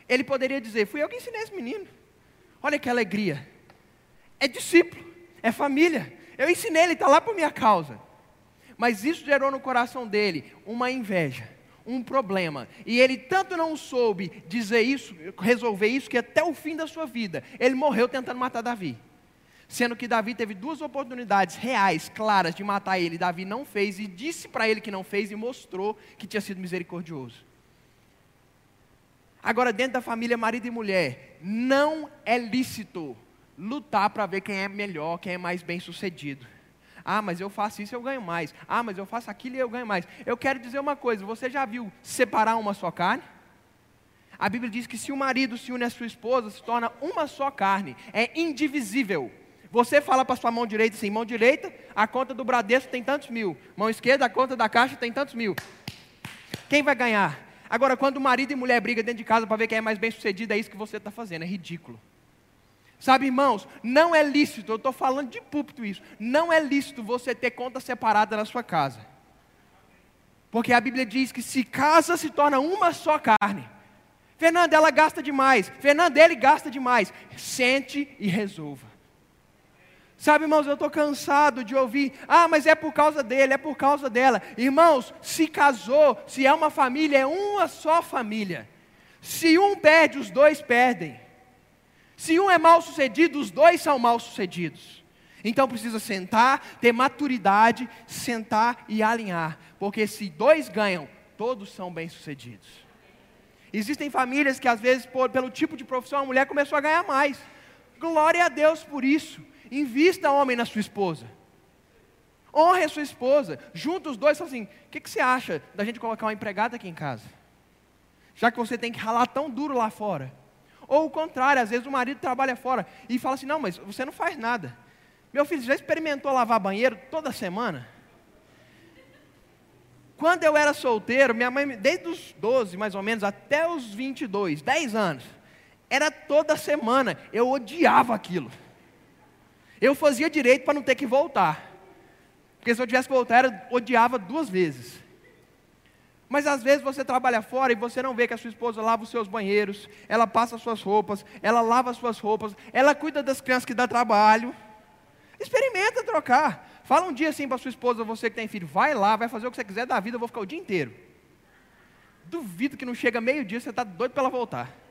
Ele poderia dizer: Fui eu que ensinei esse menino. Olha que alegria. É discípulo, é família. Eu ensinei, ele está lá por minha causa. Mas isso gerou no coração dele uma inveja, um problema. E ele tanto não soube dizer isso, resolver isso, que até o fim da sua vida, ele morreu tentando matar Davi. Sendo que Davi teve duas oportunidades reais, claras, de matar ele. Davi não fez e disse para ele que não fez e mostrou que tinha sido misericordioso. Agora, dentro da família, marido e mulher, não é lícito lutar para ver quem é melhor, quem é mais bem sucedido. Ah, mas eu faço isso e eu ganho mais. Ah, mas eu faço aquilo e eu ganho mais. Eu quero dizer uma coisa: você já viu separar uma só carne? A Bíblia diz que se o marido se une à sua esposa, se torna uma só carne, é indivisível. Você fala para sua mão direita assim: mão direita, a conta do Bradesco tem tantos mil. Mão esquerda, a conta da caixa tem tantos mil. Quem vai ganhar? Agora, quando marido e mulher brigam dentro de casa para ver quem é mais bem sucedido, é isso que você está fazendo, é ridículo. Sabe, irmãos, não é lícito, eu estou falando de púlpito isso, não é lícito você ter conta separada na sua casa. Porque a Bíblia diz que se casa se torna uma só carne. Fernanda, ela gasta demais. Fernanda, ele gasta demais. Sente e resolva. Sabe, irmãos, eu estou cansado de ouvir, ah, mas é por causa dele, é por causa dela. Irmãos, se casou, se é uma família, é uma só família. Se um perde, os dois perdem. Se um é mal sucedido, os dois são mal sucedidos. Então precisa sentar, ter maturidade, sentar e alinhar. Porque se dois ganham, todos são bem-sucedidos. Existem famílias que, às vezes, por, pelo tipo de profissão, a mulher começou a ganhar mais. Glória a Deus por isso. Invista, homem, na sua esposa. Honre a sua esposa. Junta os dois e fala assim: o que, que você acha da gente colocar uma empregada aqui em casa? Já que você tem que ralar tão duro lá fora. Ou o contrário, às vezes o marido trabalha fora e fala assim: não, mas você não faz nada. Meu filho já experimentou lavar banheiro toda semana? Quando eu era solteiro, minha mãe, desde os 12 mais ou menos até os 22, 10 anos, era toda semana. Eu odiava aquilo. Eu fazia direito para não ter que voltar. Porque se eu tivesse que voltar, eu odiava duas vezes. Mas às vezes você trabalha fora e você não vê que a sua esposa lava os seus banheiros, ela passa as suas roupas, ela lava as suas roupas, ela cuida das crianças que dá trabalho. Experimenta trocar. Fala um dia assim para sua esposa, você que tem filho, vai lá, vai fazer o que você quiser da vida, eu vou ficar o dia inteiro. Duvido que não chega meio-dia, você está doido para ela voltar.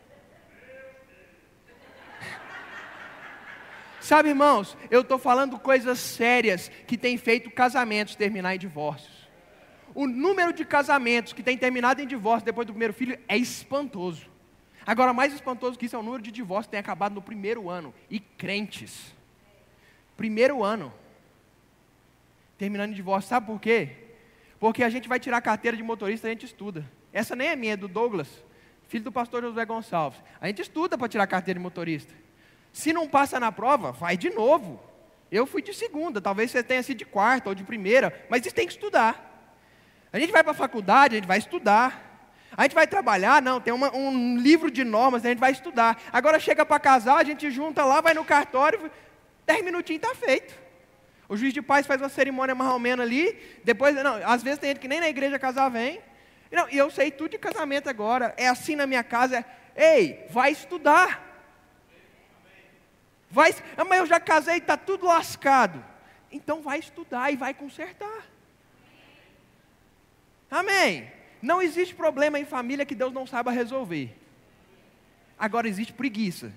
Sabe, irmãos, eu estou falando coisas sérias que têm feito casamentos terminar em divórcios o número de casamentos que tem terminado em divórcio depois do primeiro filho é espantoso. Agora, mais espantoso que isso é o número de divórcios que tem acabado no primeiro ano. E crentes. Primeiro ano. Terminando em divórcio. Sabe por quê? Porque a gente vai tirar a carteira de motorista, a gente estuda. Essa nem é minha, é do Douglas, filho do pastor José Gonçalves. A gente estuda para tirar a carteira de motorista. Se não passa na prova, vai de novo. Eu fui de segunda, talvez você tenha sido de quarta ou de primeira, mas isso tem que estudar. A gente vai para a faculdade, a gente vai estudar. A gente vai trabalhar, não, tem uma, um livro de normas, a gente vai estudar. Agora chega para casar, a gente junta lá, vai no cartório, dez minutinhos está feito. O juiz de paz faz uma cerimônia mais ou menos ali, depois, não, às vezes tem gente que nem na igreja casar vem. Não, e eu sei tudo de casamento agora, é assim na minha casa. É, Ei, vai estudar. Vai, ah, mas eu já casei, está tudo lascado. Então vai estudar e vai consertar. Amém. Não existe problema em família que Deus não saiba resolver. Agora existe preguiça.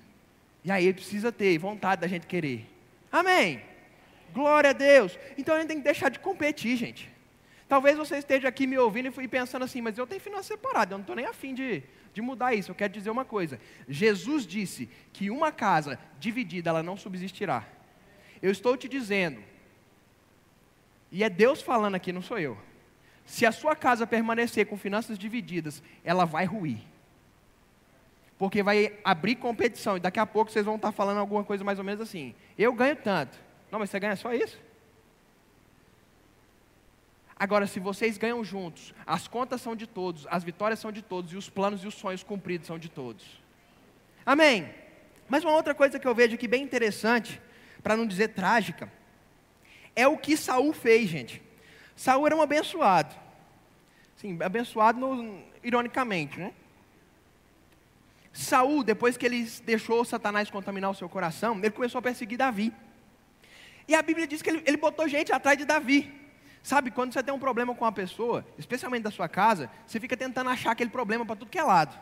E aí precisa ter vontade da gente querer. Amém. Glória a Deus. Então a gente tem que deixar de competir, gente. Talvez você esteja aqui me ouvindo e pensando assim, mas eu tenho finanças separadas, eu não estou nem afim de, de mudar isso. Eu quero dizer uma coisa. Jesus disse que uma casa dividida, ela não subsistirá. Eu estou te dizendo, e é Deus falando aqui, não sou eu. Se a sua casa permanecer com finanças divididas, ela vai ruir. Porque vai abrir competição e daqui a pouco vocês vão estar falando alguma coisa mais ou menos assim. Eu ganho tanto. Não, mas você ganha só isso? Agora, se vocês ganham juntos, as contas são de todos, as vitórias são de todos e os planos e os sonhos cumpridos são de todos. Amém. Mas uma outra coisa que eu vejo aqui bem interessante, para não dizer trágica, é o que Saul fez, gente. Saul era um abençoado. Sim, abençoado no, ironicamente, né? Saul, depois que ele deixou Satanás contaminar o seu coração, ele começou a perseguir Davi. E a Bíblia diz que ele, ele botou gente atrás de Davi. Sabe, quando você tem um problema com uma pessoa, especialmente da sua casa, você fica tentando achar aquele problema para tudo que é lado.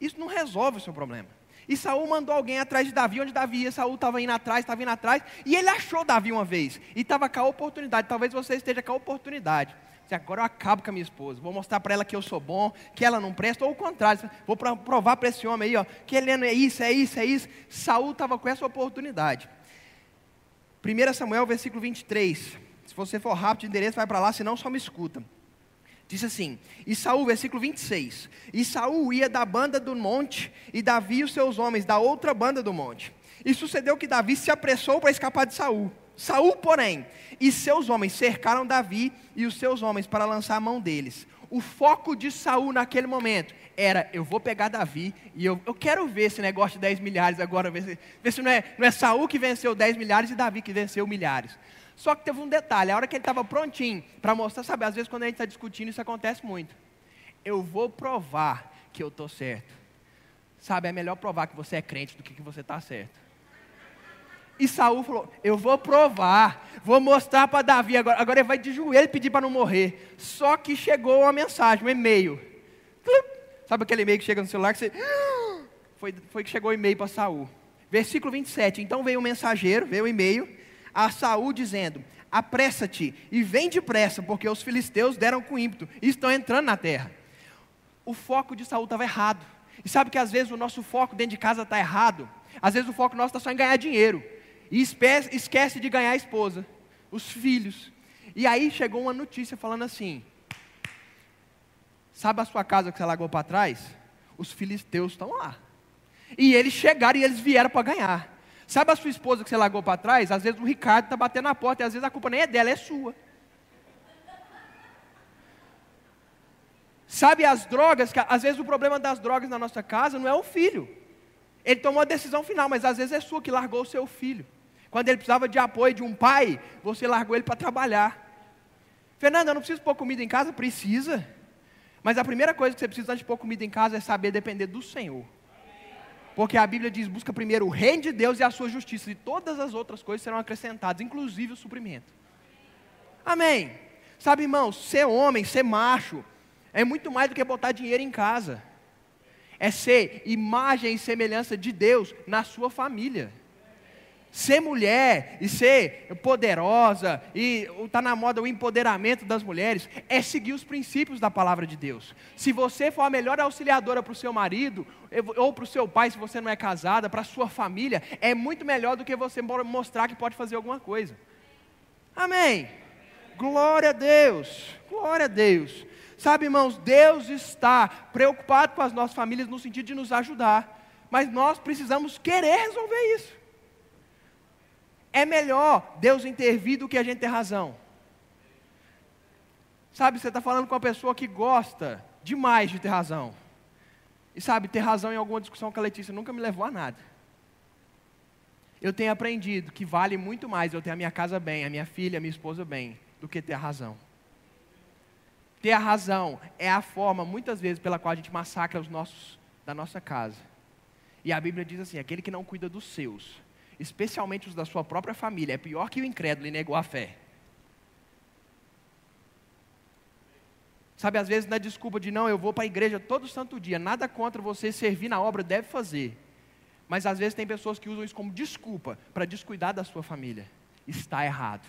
Isso não resolve o seu problema. E Saul mandou alguém atrás de Davi, onde Davi ia, Saul estava indo atrás, estava indo atrás, e ele achou Davi uma vez, e estava com a oportunidade, talvez você esteja com a oportunidade. Agora eu acabo com a minha esposa, vou mostrar para ela que eu sou bom, que ela não presta, ou o contrário, vou provar para esse homem aí, ó, que ele é isso, é isso, é isso. Saul estava com essa oportunidade. 1 Samuel, versículo 23. Se você for rápido de endereço, vai para lá, senão só me escuta. Diz assim, e Saul, versículo 26. E Saul ia da banda do monte, e Davi e os seus homens da outra banda do monte. E sucedeu que Davi se apressou para escapar de Saul. Saul, porém, e seus homens cercaram Davi e os seus homens para lançar a mão deles. O foco de Saul naquele momento era: eu vou pegar Davi e eu, eu quero ver esse negócio de 10 milhares agora, ver se, ver se não, é, não é Saul que venceu 10 milhares e Davi que venceu milhares. Só que teve um detalhe, a hora que ele estava prontinho para mostrar, sabe, às vezes quando a gente está discutindo isso acontece muito. Eu vou provar que eu estou certo. Sabe, é melhor provar que você é crente do que que você está certo. E Saul falou: Eu vou provar, vou mostrar para Davi. Agora, agora ele vai de joelho pedir para não morrer. Só que chegou uma mensagem, um e-mail. Sabe aquele e-mail que chega no celular que você. Foi, foi que chegou o e-mail para Saul. Versículo 27. Então veio o mensageiro, veio o e-mail a Saul dizendo: Apressa-te e vem depressa, porque os filisteus deram com ímpeto e estão entrando na terra. O foco de Saul estava errado. E sabe que às vezes o nosso foco dentro de casa está errado. Às vezes o foco nosso está só em ganhar dinheiro. E esquece de ganhar a esposa, os filhos. E aí chegou uma notícia falando assim: Sabe a sua casa que você largou para trás? Os filisteus estão lá. E eles chegaram e eles vieram para ganhar. Sabe a sua esposa que você largou para trás? Às vezes o Ricardo está batendo na porta e às vezes a culpa nem é dela, é sua. Sabe as drogas, que às vezes o problema das drogas na nossa casa não é o filho. Ele tomou a decisão final, mas às vezes é sua que largou o seu filho. Quando ele precisava de apoio de um pai, você largou ele para trabalhar. Fernanda, eu não preciso pôr comida em casa? Precisa. Mas a primeira coisa que você precisa de pôr comida em casa é saber depender do Senhor. Porque a Bíblia diz: busca primeiro o reino de Deus e a sua justiça, e todas as outras coisas serão acrescentadas, inclusive o suprimento. Amém. Sabe, irmãos, ser homem, ser macho, é muito mais do que botar dinheiro em casa. É ser imagem e semelhança de Deus na sua família. Ser mulher e ser poderosa, e está na moda o empoderamento das mulheres, é seguir os princípios da palavra de Deus. Se você for a melhor auxiliadora para o seu marido, ou para o seu pai, se você não é casada, para a sua família, é muito melhor do que você mostrar que pode fazer alguma coisa. Amém. Glória a Deus, glória a Deus. Sabe, irmãos, Deus está preocupado com as nossas famílias no sentido de nos ajudar, mas nós precisamos querer resolver isso. É melhor Deus intervir do que a gente ter razão. Sabe, você está falando com uma pessoa que gosta demais de ter razão. E sabe, ter razão em alguma discussão com a Letícia nunca me levou a nada. Eu tenho aprendido que vale muito mais eu ter a minha casa bem, a minha filha, a minha esposa bem, do que ter a razão. Ter a razão é a forma, muitas vezes, pela qual a gente massacra os nossos, da nossa casa. E a Bíblia diz assim: aquele que não cuida dos seus, especialmente os da sua própria família, é pior que o incrédulo e negou a fé. Sabe, às vezes na desculpa de não, eu vou para a igreja todo santo dia, nada contra você servir na obra, deve fazer. Mas às vezes tem pessoas que usam isso como desculpa para descuidar da sua família. Está errado.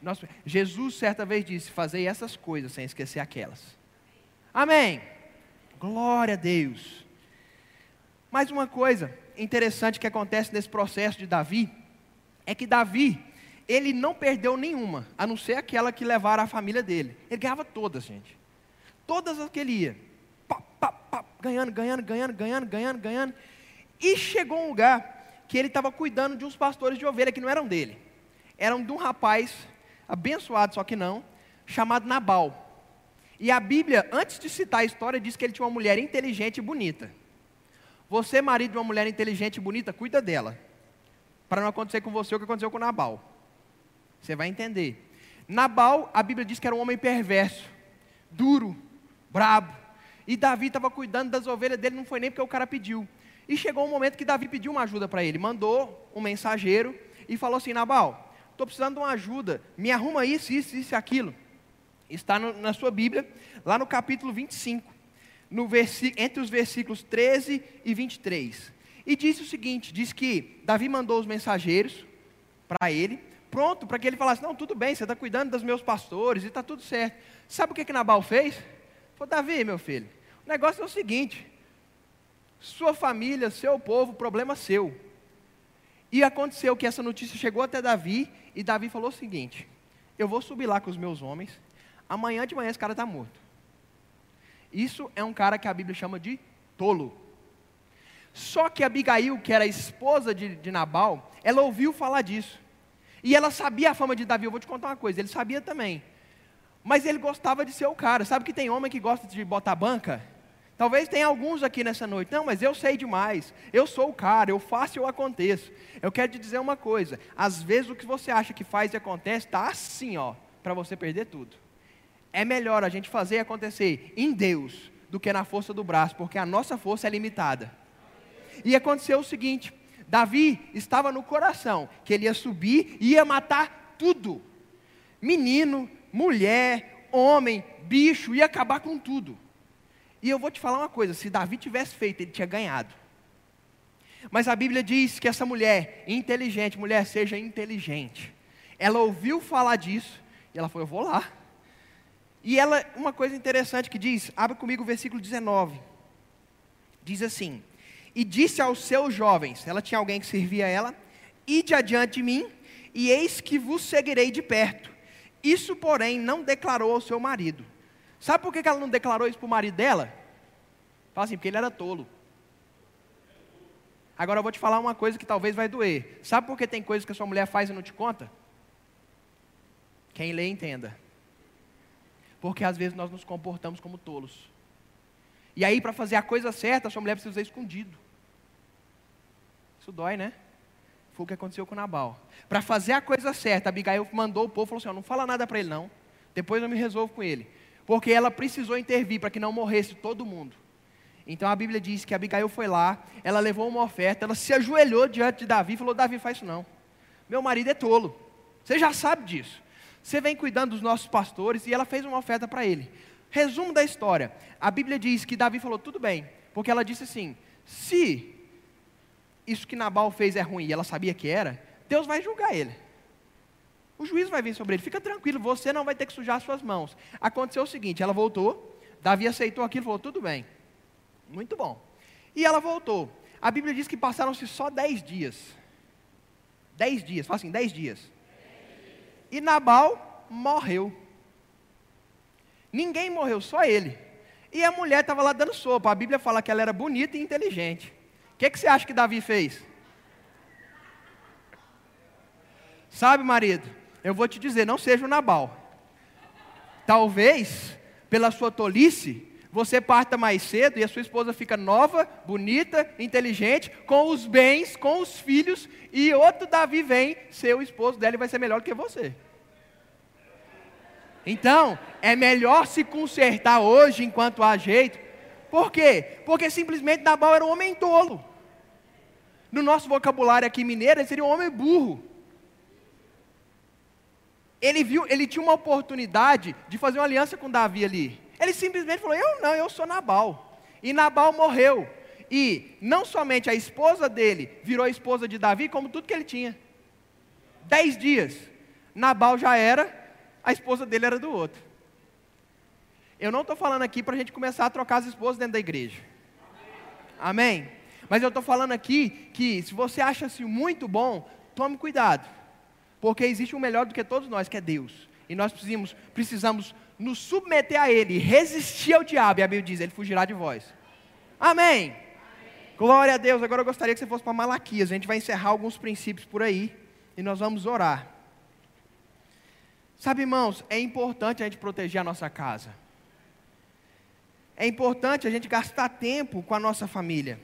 Nossa, Jesus certa vez disse: Fazei essas coisas sem esquecer aquelas. Amém. Glória a Deus. Mais uma coisa, interessante que acontece nesse processo de Davi é que Davi, ele não perdeu nenhuma, a não ser aquela que levaram a família dele. Ele ganhava todas, gente. Todas as que ele ia. Pá, pá, pá, ganhando, ganhando, ganhando, ganhando, ganhando, ganhando. E chegou um lugar que ele estava cuidando de uns pastores de ovelha que não eram dele. Eram de um rapaz abençoado, só que não, chamado Nabal. E a Bíblia, antes de citar a história, diz que ele tinha uma mulher inteligente e bonita. Você, marido de uma mulher inteligente e bonita, cuida dela. Para não acontecer com você o que aconteceu com Nabal. Você vai entender. Nabal, a Bíblia diz que era um homem perverso, duro, brabo. E Davi estava cuidando das ovelhas dele, não foi nem porque o cara pediu. E chegou um momento que Davi pediu uma ajuda para ele. Mandou um mensageiro e falou assim: Nabal, estou precisando de uma ajuda, me arruma isso, isso, isso aquilo. Está no, na sua Bíblia, lá no capítulo 25, no entre os versículos 13 e 23. E disse o seguinte: diz que Davi mandou os mensageiros para ele, pronto para que ele falasse: Não, tudo bem, você está cuidando dos meus pastores e está tudo certo. Sabe o que, que Nabal fez? Falou: Davi, meu filho, o negócio é o seguinte: sua família, seu povo, problema seu. E aconteceu que essa notícia chegou até Davi, e Davi falou o seguinte: Eu vou subir lá com os meus homens, amanhã de manhã esse cara está morto. Isso é um cara que a Bíblia chama de tolo. Só que Abigail, que era esposa de, de Nabal, ela ouviu falar disso. E ela sabia a fama de Davi. Eu vou te contar uma coisa, ele sabia também. Mas ele gostava de ser o cara. Sabe que tem homem que gosta de botar banca? Talvez tenha alguns aqui nessa noite. Não, mas eu sei demais. Eu sou o cara, eu faço e eu aconteço. Eu quero te dizer uma coisa. Às vezes o que você acha que faz e acontece está assim, ó, para você perder tudo. É melhor a gente fazer acontecer em Deus do que na força do braço, porque a nossa força é limitada. E aconteceu o seguinte: Davi estava no coração que ele ia subir e ia matar tudo. Menino, mulher, homem, bicho, ia acabar com tudo. E eu vou te falar uma coisa: se Davi tivesse feito, ele tinha ganhado. Mas a Bíblia diz que essa mulher, inteligente, mulher, seja inteligente. Ela ouviu falar disso e ela falou: Eu vou lá. E ela, uma coisa interessante que diz, abre comigo o versículo 19. Diz assim: E disse aos seus jovens, ela tinha alguém que servia a ela: Ide adiante de mim, e eis que vos seguirei de perto. Isso, porém, não declarou ao seu marido. Sabe por que ela não declarou isso para o marido dela? Fala assim, porque ele era tolo. Agora eu vou te falar uma coisa que talvez vai doer. Sabe por que tem coisas que a sua mulher faz e não te conta? Quem lê, entenda. Porque às vezes nós nos comportamos como tolos. E aí, para fazer a coisa certa, a sua mulher precisa ser escondido. Isso dói, né? Foi o que aconteceu com Nabal. Para fazer a coisa certa, Abigail mandou o povo falou assim: não fala nada para ele, não. Depois eu me resolvo com ele porque ela precisou intervir para que não morresse todo mundo. Então a Bíblia diz que Abigail foi lá, ela levou uma oferta, ela se ajoelhou diante de Davi e falou: Davi, faz isso não. Meu marido é tolo. Você já sabe disso. Você vem cuidando dos nossos pastores e ela fez uma oferta para ele. Resumo da história: a Bíblia diz que Davi falou: tudo bem, porque ela disse assim: se isso que Nabal fez é ruim e ela sabia que era, Deus vai julgar ele o juiz vai vir sobre ele. Fica tranquilo, você não vai ter que sujar suas mãos. Aconteceu o seguinte: ela voltou, Davi aceitou aquilo e falou: tudo bem, muito bom. E ela voltou. A Bíblia diz que passaram-se só dez dias. Dez dias, fala assim: dez dias. E Nabal morreu. Ninguém morreu, só ele. E a mulher estava lá dando sopa. A Bíblia fala que ela era bonita e inteligente. O que, que você acha que Davi fez? Sabe, marido? eu vou te dizer, não seja o Nabal. Talvez, pela sua tolice, você parta mais cedo e a sua esposa fica nova, bonita, inteligente, com os bens, com os filhos, e outro Davi vem ser o esposo dela vai ser melhor que você. Então, é melhor se consertar hoje enquanto há jeito. Por quê? Porque simplesmente Nabal era um homem tolo. No nosso vocabulário aqui mineiro, ele seria um homem burro ele viu, ele tinha uma oportunidade de fazer uma aliança com Davi ali. Ele simplesmente falou: Eu não, eu sou Nabal. E Nabal morreu. E não somente a esposa dele virou esposa de Davi, como tudo que ele tinha. Dez dias. Nabal já era, a esposa dele era do outro. Eu não estou falando aqui para a gente começar a trocar as esposas dentro da igreja. Amém? Mas eu estou falando aqui que se você acha assim muito bom, tome cuidado. Porque existe um melhor do que todos nós, que é Deus. E nós precisamos, precisamos nos submeter a Ele, resistir ao diabo. E a Bíblia diz: Ele fugirá de vós. Amém. Glória a Deus. Agora eu gostaria que você fosse para Malaquias. A gente vai encerrar alguns princípios por aí. E nós vamos orar. Sabe, irmãos, é importante a gente proteger a nossa casa. É importante a gente gastar tempo com a nossa família.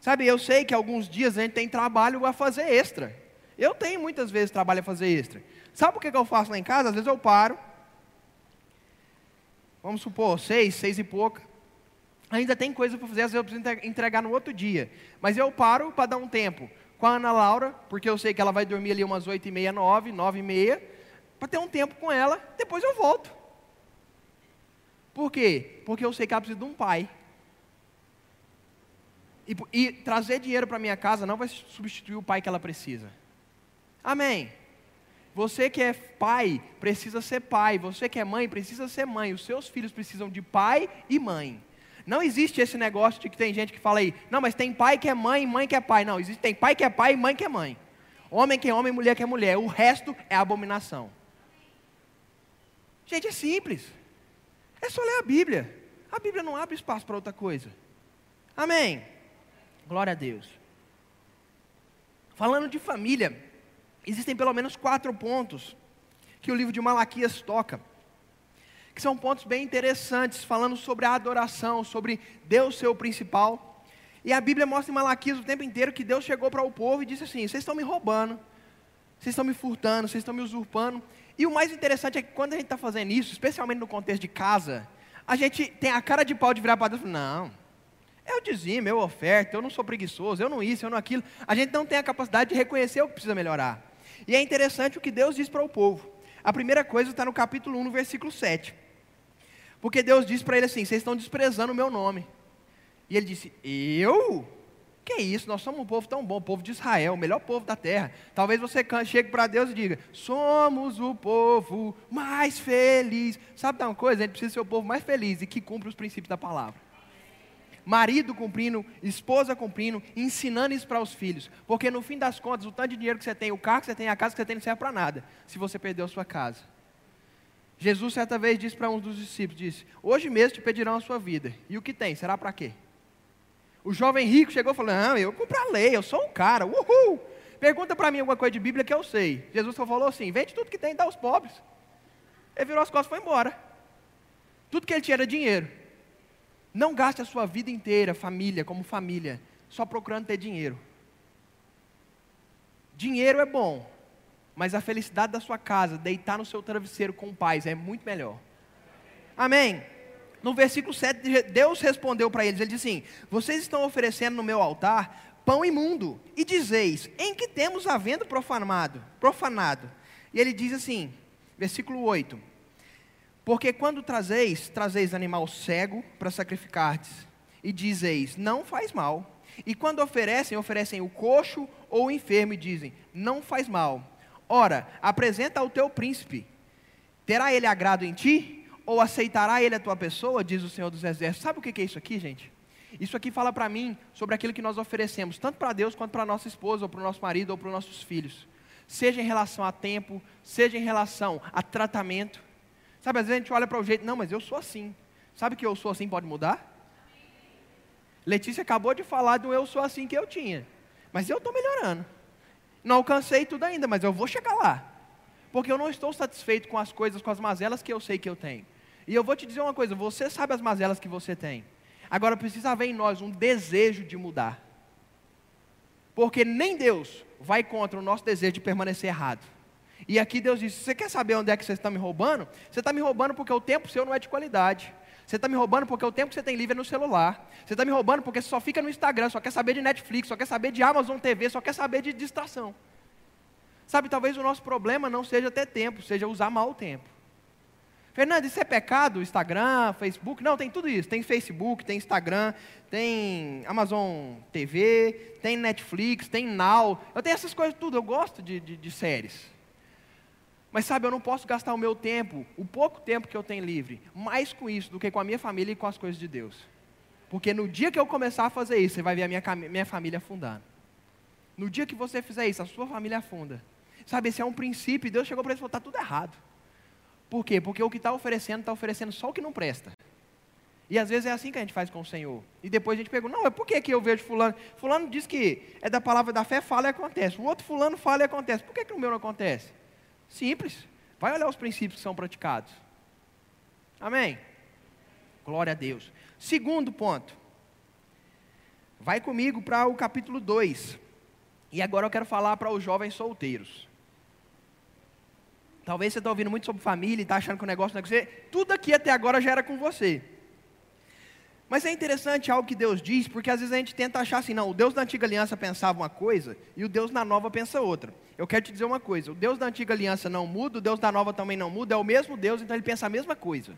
Sabe, eu sei que alguns dias a gente tem trabalho a fazer extra. Eu tenho muitas vezes trabalho a fazer extra. Sabe o que eu faço lá em casa? Às vezes eu paro. Vamos supor, seis, seis e pouca. Ainda tem coisa para fazer, às vezes eu preciso entregar no outro dia. Mas eu paro para dar um tempo com a Ana Laura, porque eu sei que ela vai dormir ali umas oito e meia, nove, nove e meia para ter um tempo com ela, depois eu volto. Por quê? Porque eu sei que ela precisa de um pai. E, e trazer dinheiro para minha casa não vai substituir o pai que ela precisa. Amém. Você que é pai, precisa ser pai. Você que é mãe, precisa ser mãe. Os seus filhos precisam de pai e mãe. Não existe esse negócio de que tem gente que fala aí, não, mas tem pai que é mãe, mãe que é pai. Não, existe, tem pai que é pai e mãe que é mãe. Homem que é homem, mulher que é mulher. O resto é abominação. Gente, é simples. É só ler a Bíblia. A Bíblia não abre espaço para outra coisa. Amém. Glória a Deus. Falando de família, existem pelo menos quatro pontos que o livro de Malaquias toca, que são pontos bem interessantes, falando sobre a adoração, sobre Deus ser o principal. E a Bíblia mostra em Malaquias o tempo inteiro que Deus chegou para o povo e disse assim: vocês estão me roubando, vocês estão me furtando, vocês estão me usurpando, e o mais interessante é que quando a gente está fazendo isso, especialmente no contexto de casa, a gente tem a cara de pau de virar para Deus e não, eu dizimo, eu oferto, eu não sou preguiçoso, eu não isso, eu não aquilo. A gente não tem a capacidade de reconhecer o que precisa melhorar. E é interessante o que Deus diz para o povo. A primeira coisa está no capítulo 1, no versículo 7. Porque Deus diz para ele assim: vocês estão desprezando o meu nome. E ele disse: Eu? Que isso, nós somos um povo tão bom, o povo de Israel, o melhor povo da terra. Talvez você chegue para Deus e diga: Somos o povo mais feliz. Sabe de uma coisa? A gente precisa ser o povo mais feliz e que cumpre os princípios da palavra. Marido cumprindo, esposa cumprindo, ensinando isso para os filhos. Porque no fim das contas, o tanto de dinheiro que você tem, o carro que você tem, a casa que você tem, não serve para nada, se você perdeu a sua casa. Jesus certa vez disse para um dos discípulos: disse, Hoje mesmo te pedirão a sua vida. E o que tem? Será para quê? O jovem rico chegou e falou: Não, eu cumpro a lei, eu sou um cara, uhul. Pergunta para mim alguma coisa de Bíblia que eu sei. Jesus só falou assim: Vende tudo que tem e dá aos pobres. Ele virou as costas e foi embora. Tudo que ele tinha era dinheiro. Não gaste a sua vida inteira, família, como família, só procurando ter dinheiro. Dinheiro é bom, mas a felicidade da sua casa, deitar no seu travesseiro com paz, é muito melhor. Amém? no versículo 7, Deus respondeu para eles: Ele disse assim: Vocês estão oferecendo no meu altar pão imundo, e dizeis: Em que temos havendo profanado? profanado? E ele diz assim, versículo 8: Porque quando trazeis, trazeis animal cego para sacrificardes, e dizeis: Não faz mal. E quando oferecem, oferecem o coxo ou o enfermo, e dizem: Não faz mal. Ora, apresenta ao teu príncipe, terá ele agrado em ti? ou aceitará ele a tua pessoa, diz o Senhor dos Exércitos. Sabe o que é isso aqui, gente? Isso aqui fala para mim sobre aquilo que nós oferecemos, tanto para Deus quanto para nossa esposa, ou para o nosso marido, ou para os nossos filhos. Seja em relação a tempo, seja em relação a tratamento. Sabe, às vezes a gente olha para o jeito, não, mas eu sou assim. Sabe que eu sou assim pode mudar? Letícia acabou de falar do eu sou assim que eu tinha. Mas eu estou melhorando. Não alcancei tudo ainda, mas eu vou chegar lá. Porque eu não estou satisfeito com as coisas, com as mazelas que eu sei que eu tenho. E eu vou te dizer uma coisa: você sabe as mazelas que você tem. Agora precisa haver em nós um desejo de mudar. Porque nem Deus vai contra o nosso desejo de permanecer errado. E aqui Deus diz: você quer saber onde é que você está me roubando? Você está me roubando porque o tempo seu não é de qualidade. Você está me roubando porque o tempo que você tem livre é no celular. Você está me roubando porque você só fica no Instagram, só quer saber de Netflix, só quer saber de Amazon TV, só quer saber de distração. Sabe, talvez o nosso problema não seja ter tempo, seja usar mal o tempo. Fernando, isso é pecado? Instagram, Facebook? Não, tem tudo isso. Tem Facebook, tem Instagram, tem Amazon TV, tem Netflix, tem Now. Eu tenho essas coisas tudo, eu gosto de, de, de séries. Mas sabe, eu não posso gastar o meu tempo, o pouco tempo que eu tenho livre, mais com isso do que com a minha família e com as coisas de Deus. Porque no dia que eu começar a fazer isso, você vai ver a minha, minha família afundando. No dia que você fizer isso, a sua família afunda. Sabe, esse é um princípio, Deus chegou para ele e falou: está tudo errado. Por quê? Porque o que está oferecendo, está oferecendo só o que não presta. E às vezes é assim que a gente faz com o Senhor. E depois a gente pergunta, não, é por que, que eu vejo fulano? Fulano diz que é da palavra da fé, fala e acontece. O outro fulano fala e acontece. Por que, que o meu não acontece? Simples. Vai olhar os princípios que são praticados. Amém? Glória a Deus. Segundo ponto. Vai comigo para o capítulo 2. E agora eu quero falar para os jovens solteiros. Talvez você está ouvindo muito sobre família e está achando que o negócio não é com você. Tudo aqui até agora já era com você. Mas é interessante algo que Deus diz, porque às vezes a gente tenta achar assim, não, o Deus da antiga aliança pensava uma coisa e o Deus da nova pensa outra. Eu quero te dizer uma coisa: o Deus da antiga aliança não muda, o Deus da nova também não muda, é o mesmo Deus, então ele pensa a mesma coisa.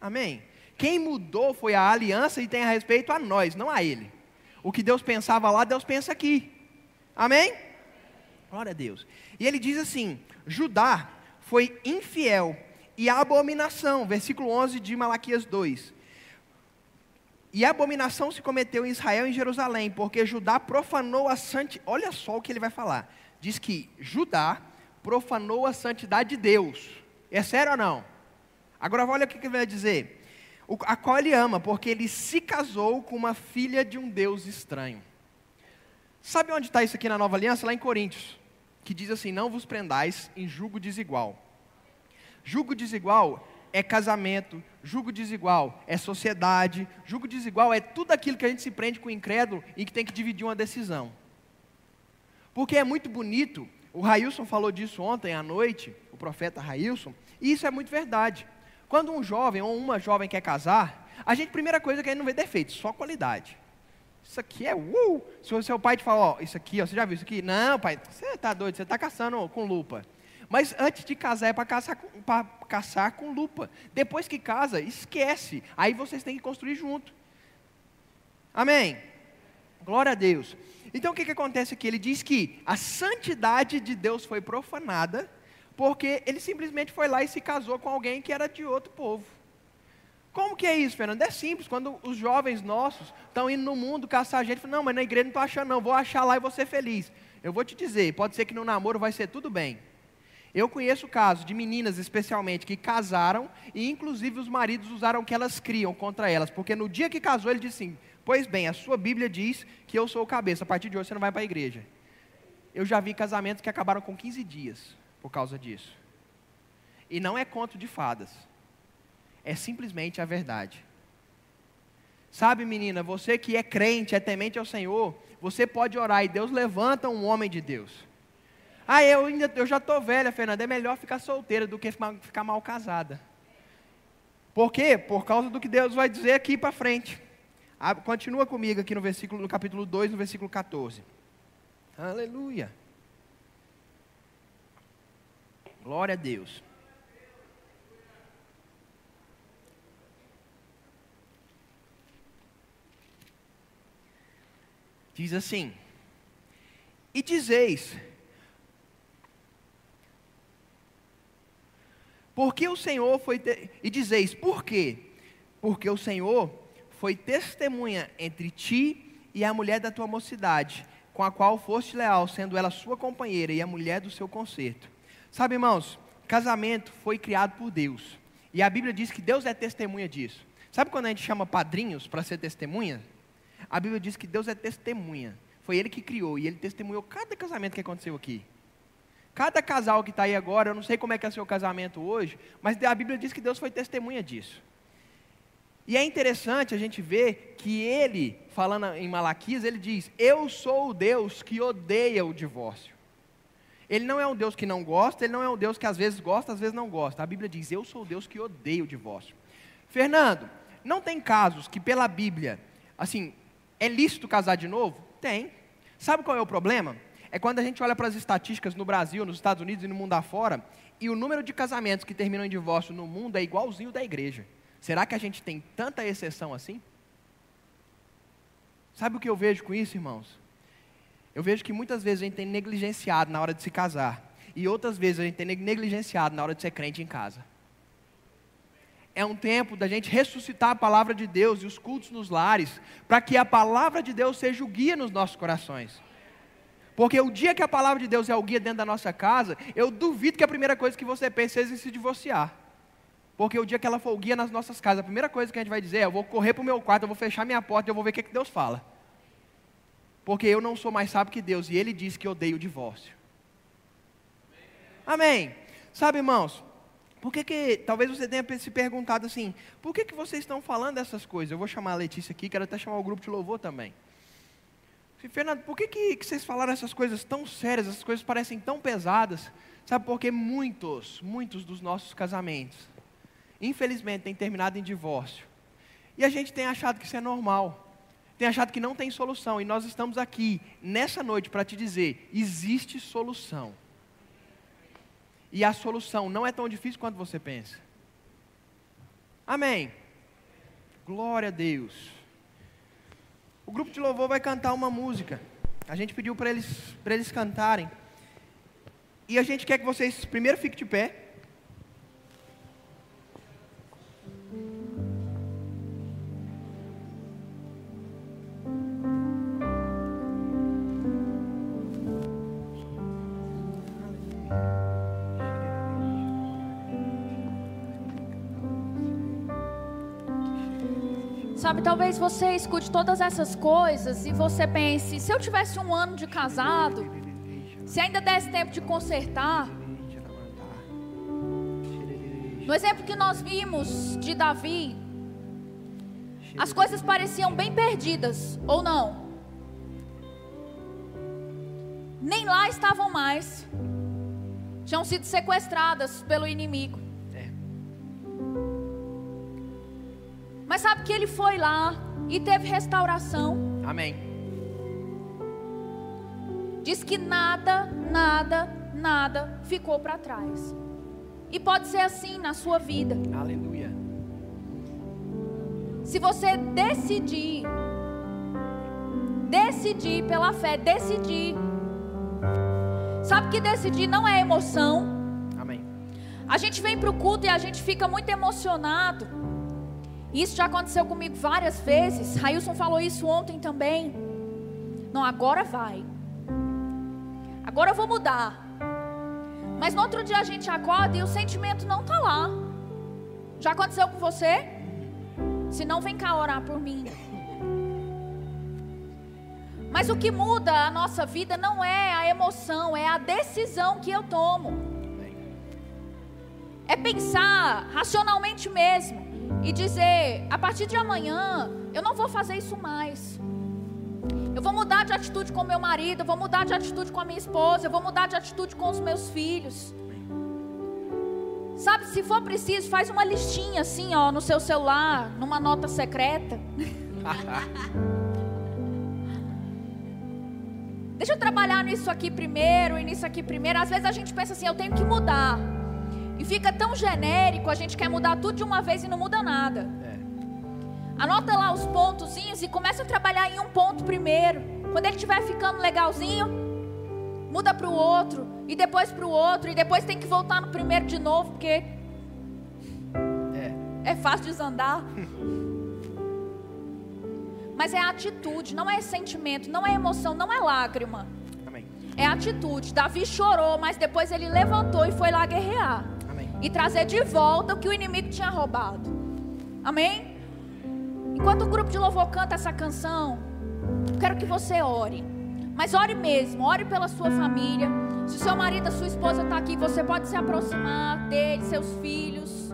Amém? Quem mudou foi a aliança e tem a respeito a nós, não a ele. O que Deus pensava lá, Deus pensa aqui. Amém? Glória a Deus. E ele diz assim: Judá foi infiel e abominação, versículo 11 de Malaquias 2. E a abominação se cometeu em Israel e em Jerusalém, porque Judá profanou a santidade. Olha só o que ele vai falar. Diz que Judá profanou a santidade de Deus. É sério ou não? Agora olha o que ele vai dizer. A qual ele ama, porque ele se casou com uma filha de um Deus estranho. Sabe onde está isso aqui na nova aliança? Lá em Coríntios. Que diz assim: Não vos prendais em julgo desigual. Julgo desigual é casamento, julgo desigual é sociedade, julgo desigual é tudo aquilo que a gente se prende com o incrédulo e que tem que dividir uma decisão. Porque é muito bonito, o Railson falou disso ontem à noite, o profeta Railson, e isso é muito verdade. Quando um jovem ou uma jovem quer casar, a gente, primeira coisa que a gente não vê defeitos, só qualidade. Isso aqui é uh! Se o seu pai te falar, ó, isso aqui, ó, você já viu isso aqui? Não, pai, você está doido, você está caçando com lupa. Mas antes de casar é para caçar, caçar com lupa. Depois que casa, esquece. Aí vocês têm que construir junto. Amém? Glória a Deus. Então o que, que acontece aqui? Ele diz que a santidade de Deus foi profanada, porque ele simplesmente foi lá e se casou com alguém que era de outro povo. Como que é isso, Fernando? É simples. Quando os jovens nossos estão indo no mundo caçar gente, falam, não, mas na igreja não estou achando, não. Vou achar lá e vou ser feliz. Eu vou te dizer, pode ser que no namoro vai ser tudo bem. Eu conheço casos de meninas, especialmente, que casaram e, inclusive, os maridos usaram o que elas criam contra elas, porque no dia que casou, ele disse assim: Pois bem, a sua Bíblia diz que eu sou o cabeça, a partir de hoje você não vai para a igreja. Eu já vi casamentos que acabaram com 15 dias por causa disso. E não é conto de fadas, é simplesmente a verdade. Sabe, menina, você que é crente, é temente ao Senhor, você pode orar e Deus levanta um homem de Deus. Ah, eu, ainda, eu já estou velha, Fernanda, é melhor ficar solteira do que ficar mal casada. Por quê? Por causa do que Deus vai dizer aqui para frente. Ah, continua comigo aqui no versículo, no capítulo 2, no versículo 14. Aleluia. Glória a Deus. Diz assim: E dizeis, Porque o Senhor foi. Te... E dizeis, por quê? Porque o Senhor foi testemunha entre ti e a mulher da tua mocidade, com a qual foste leal, sendo ela sua companheira e a mulher do seu conserto. Sabe, irmãos, casamento foi criado por Deus. E a Bíblia diz que Deus é testemunha disso. Sabe quando a gente chama padrinhos para ser testemunha? A Bíblia diz que Deus é testemunha. Foi Ele que criou e Ele testemunhou cada casamento que aconteceu aqui. Cada casal que está aí agora, eu não sei como é que é o seu casamento hoje, mas a Bíblia diz que Deus foi testemunha disso. E é interessante a gente ver que ele, falando em Malaquias, ele diz: Eu sou o Deus que odeia o divórcio. Ele não é um Deus que não gosta, ele não é um Deus que às vezes gosta, às vezes não gosta. A Bíblia diz: Eu sou o Deus que odeia o divórcio. Fernando, não tem casos que pela Bíblia, assim, é lícito casar de novo? Tem. Sabe qual é o problema? É quando a gente olha para as estatísticas no Brasil, nos Estados Unidos e no mundo afora, e o número de casamentos que terminam em divórcio no mundo é igualzinho da igreja. Será que a gente tem tanta exceção assim? Sabe o que eu vejo com isso, irmãos? Eu vejo que muitas vezes a gente tem negligenciado na hora de se casar, e outras vezes a gente tem negligenciado na hora de ser crente em casa. É um tempo da gente ressuscitar a palavra de Deus e os cultos nos lares, para que a palavra de Deus seja o guia nos nossos corações. Porque o dia que a palavra de Deus é o guia dentro da nossa casa, eu duvido que a primeira coisa que você pense seja se divorciar. Porque o dia que ela for o guia nas nossas casas, a primeira coisa que a gente vai dizer é: eu vou correr para o meu quarto, eu vou fechar minha porta e eu vou ver o que, que Deus fala. Porque eu não sou mais sábio que Deus e Ele diz que odeia o divórcio. Amém. Sabe, irmãos, por que, que talvez você tenha se perguntado assim, por que, que vocês estão falando dessas coisas? Eu vou chamar a Letícia aqui, quero até chamar o grupo de louvor também. Fernando, por que, que, que vocês falaram essas coisas tão sérias, essas coisas parecem tão pesadas? Sabe por que muitos, muitos dos nossos casamentos, infelizmente, têm terminado em divórcio. E a gente tem achado que isso é normal. Tem achado que não tem solução. E nós estamos aqui, nessa noite, para te dizer: existe solução. E a solução não é tão difícil quanto você pensa. Amém. Glória a Deus. O grupo de louvor vai cantar uma música. A gente pediu para eles, eles cantarem. E a gente quer que vocês primeiro fiquem de pé. Sabe, talvez você escute todas essas coisas e você pense: se eu tivesse um ano de casado, se ainda desse tempo de consertar. No exemplo que nós vimos de Davi, as coisas pareciam bem perdidas, ou não? Nem lá estavam mais, tinham sido sequestradas pelo inimigo. Mas sabe que ele foi lá e teve restauração. Amém. Diz que nada, nada, nada ficou para trás. E pode ser assim na sua vida. Aleluia. Se você decidir, decidir pela fé, decidir. Sabe que decidir não é emoção. Amém. A gente vem para o culto e a gente fica muito emocionado. Isso já aconteceu comigo várias vezes. Railson falou isso ontem também. Não, agora vai. Agora eu vou mudar. Mas no outro dia a gente acorda e o sentimento não está lá. Já aconteceu com você? Se não, vem cá orar por mim. Mas o que muda a nossa vida não é a emoção, é a decisão que eu tomo. É pensar racionalmente mesmo e dizer: a partir de amanhã, eu não vou fazer isso mais. Eu vou mudar de atitude com meu marido, eu vou mudar de atitude com a minha esposa, eu vou mudar de atitude com os meus filhos. Sabe, se for preciso, faz uma listinha assim, ó, no seu celular, numa nota secreta. Deixa eu trabalhar nisso aqui primeiro e nisso aqui primeiro. Às vezes a gente pensa assim, eu tenho que mudar. E fica tão genérico, a gente quer mudar tudo de uma vez e não muda nada. É. Anota lá os pontozinhos e começa a trabalhar em um ponto primeiro. Quando ele estiver ficando legalzinho, muda para o outro, e depois para o outro, e depois tem que voltar no primeiro de novo, porque é, é fácil desandar. Mas é atitude, não é sentimento, não é emoção, não é lágrima. Amém. É atitude. Davi chorou, mas depois ele levantou e foi lá guerrear e trazer de volta o que o inimigo tinha roubado. Amém? Enquanto o grupo de louvor canta essa canção, eu quero que você ore. Mas ore mesmo, ore pela sua família. Se o seu marido, a sua esposa está aqui, você pode se aproximar dele, seus filhos.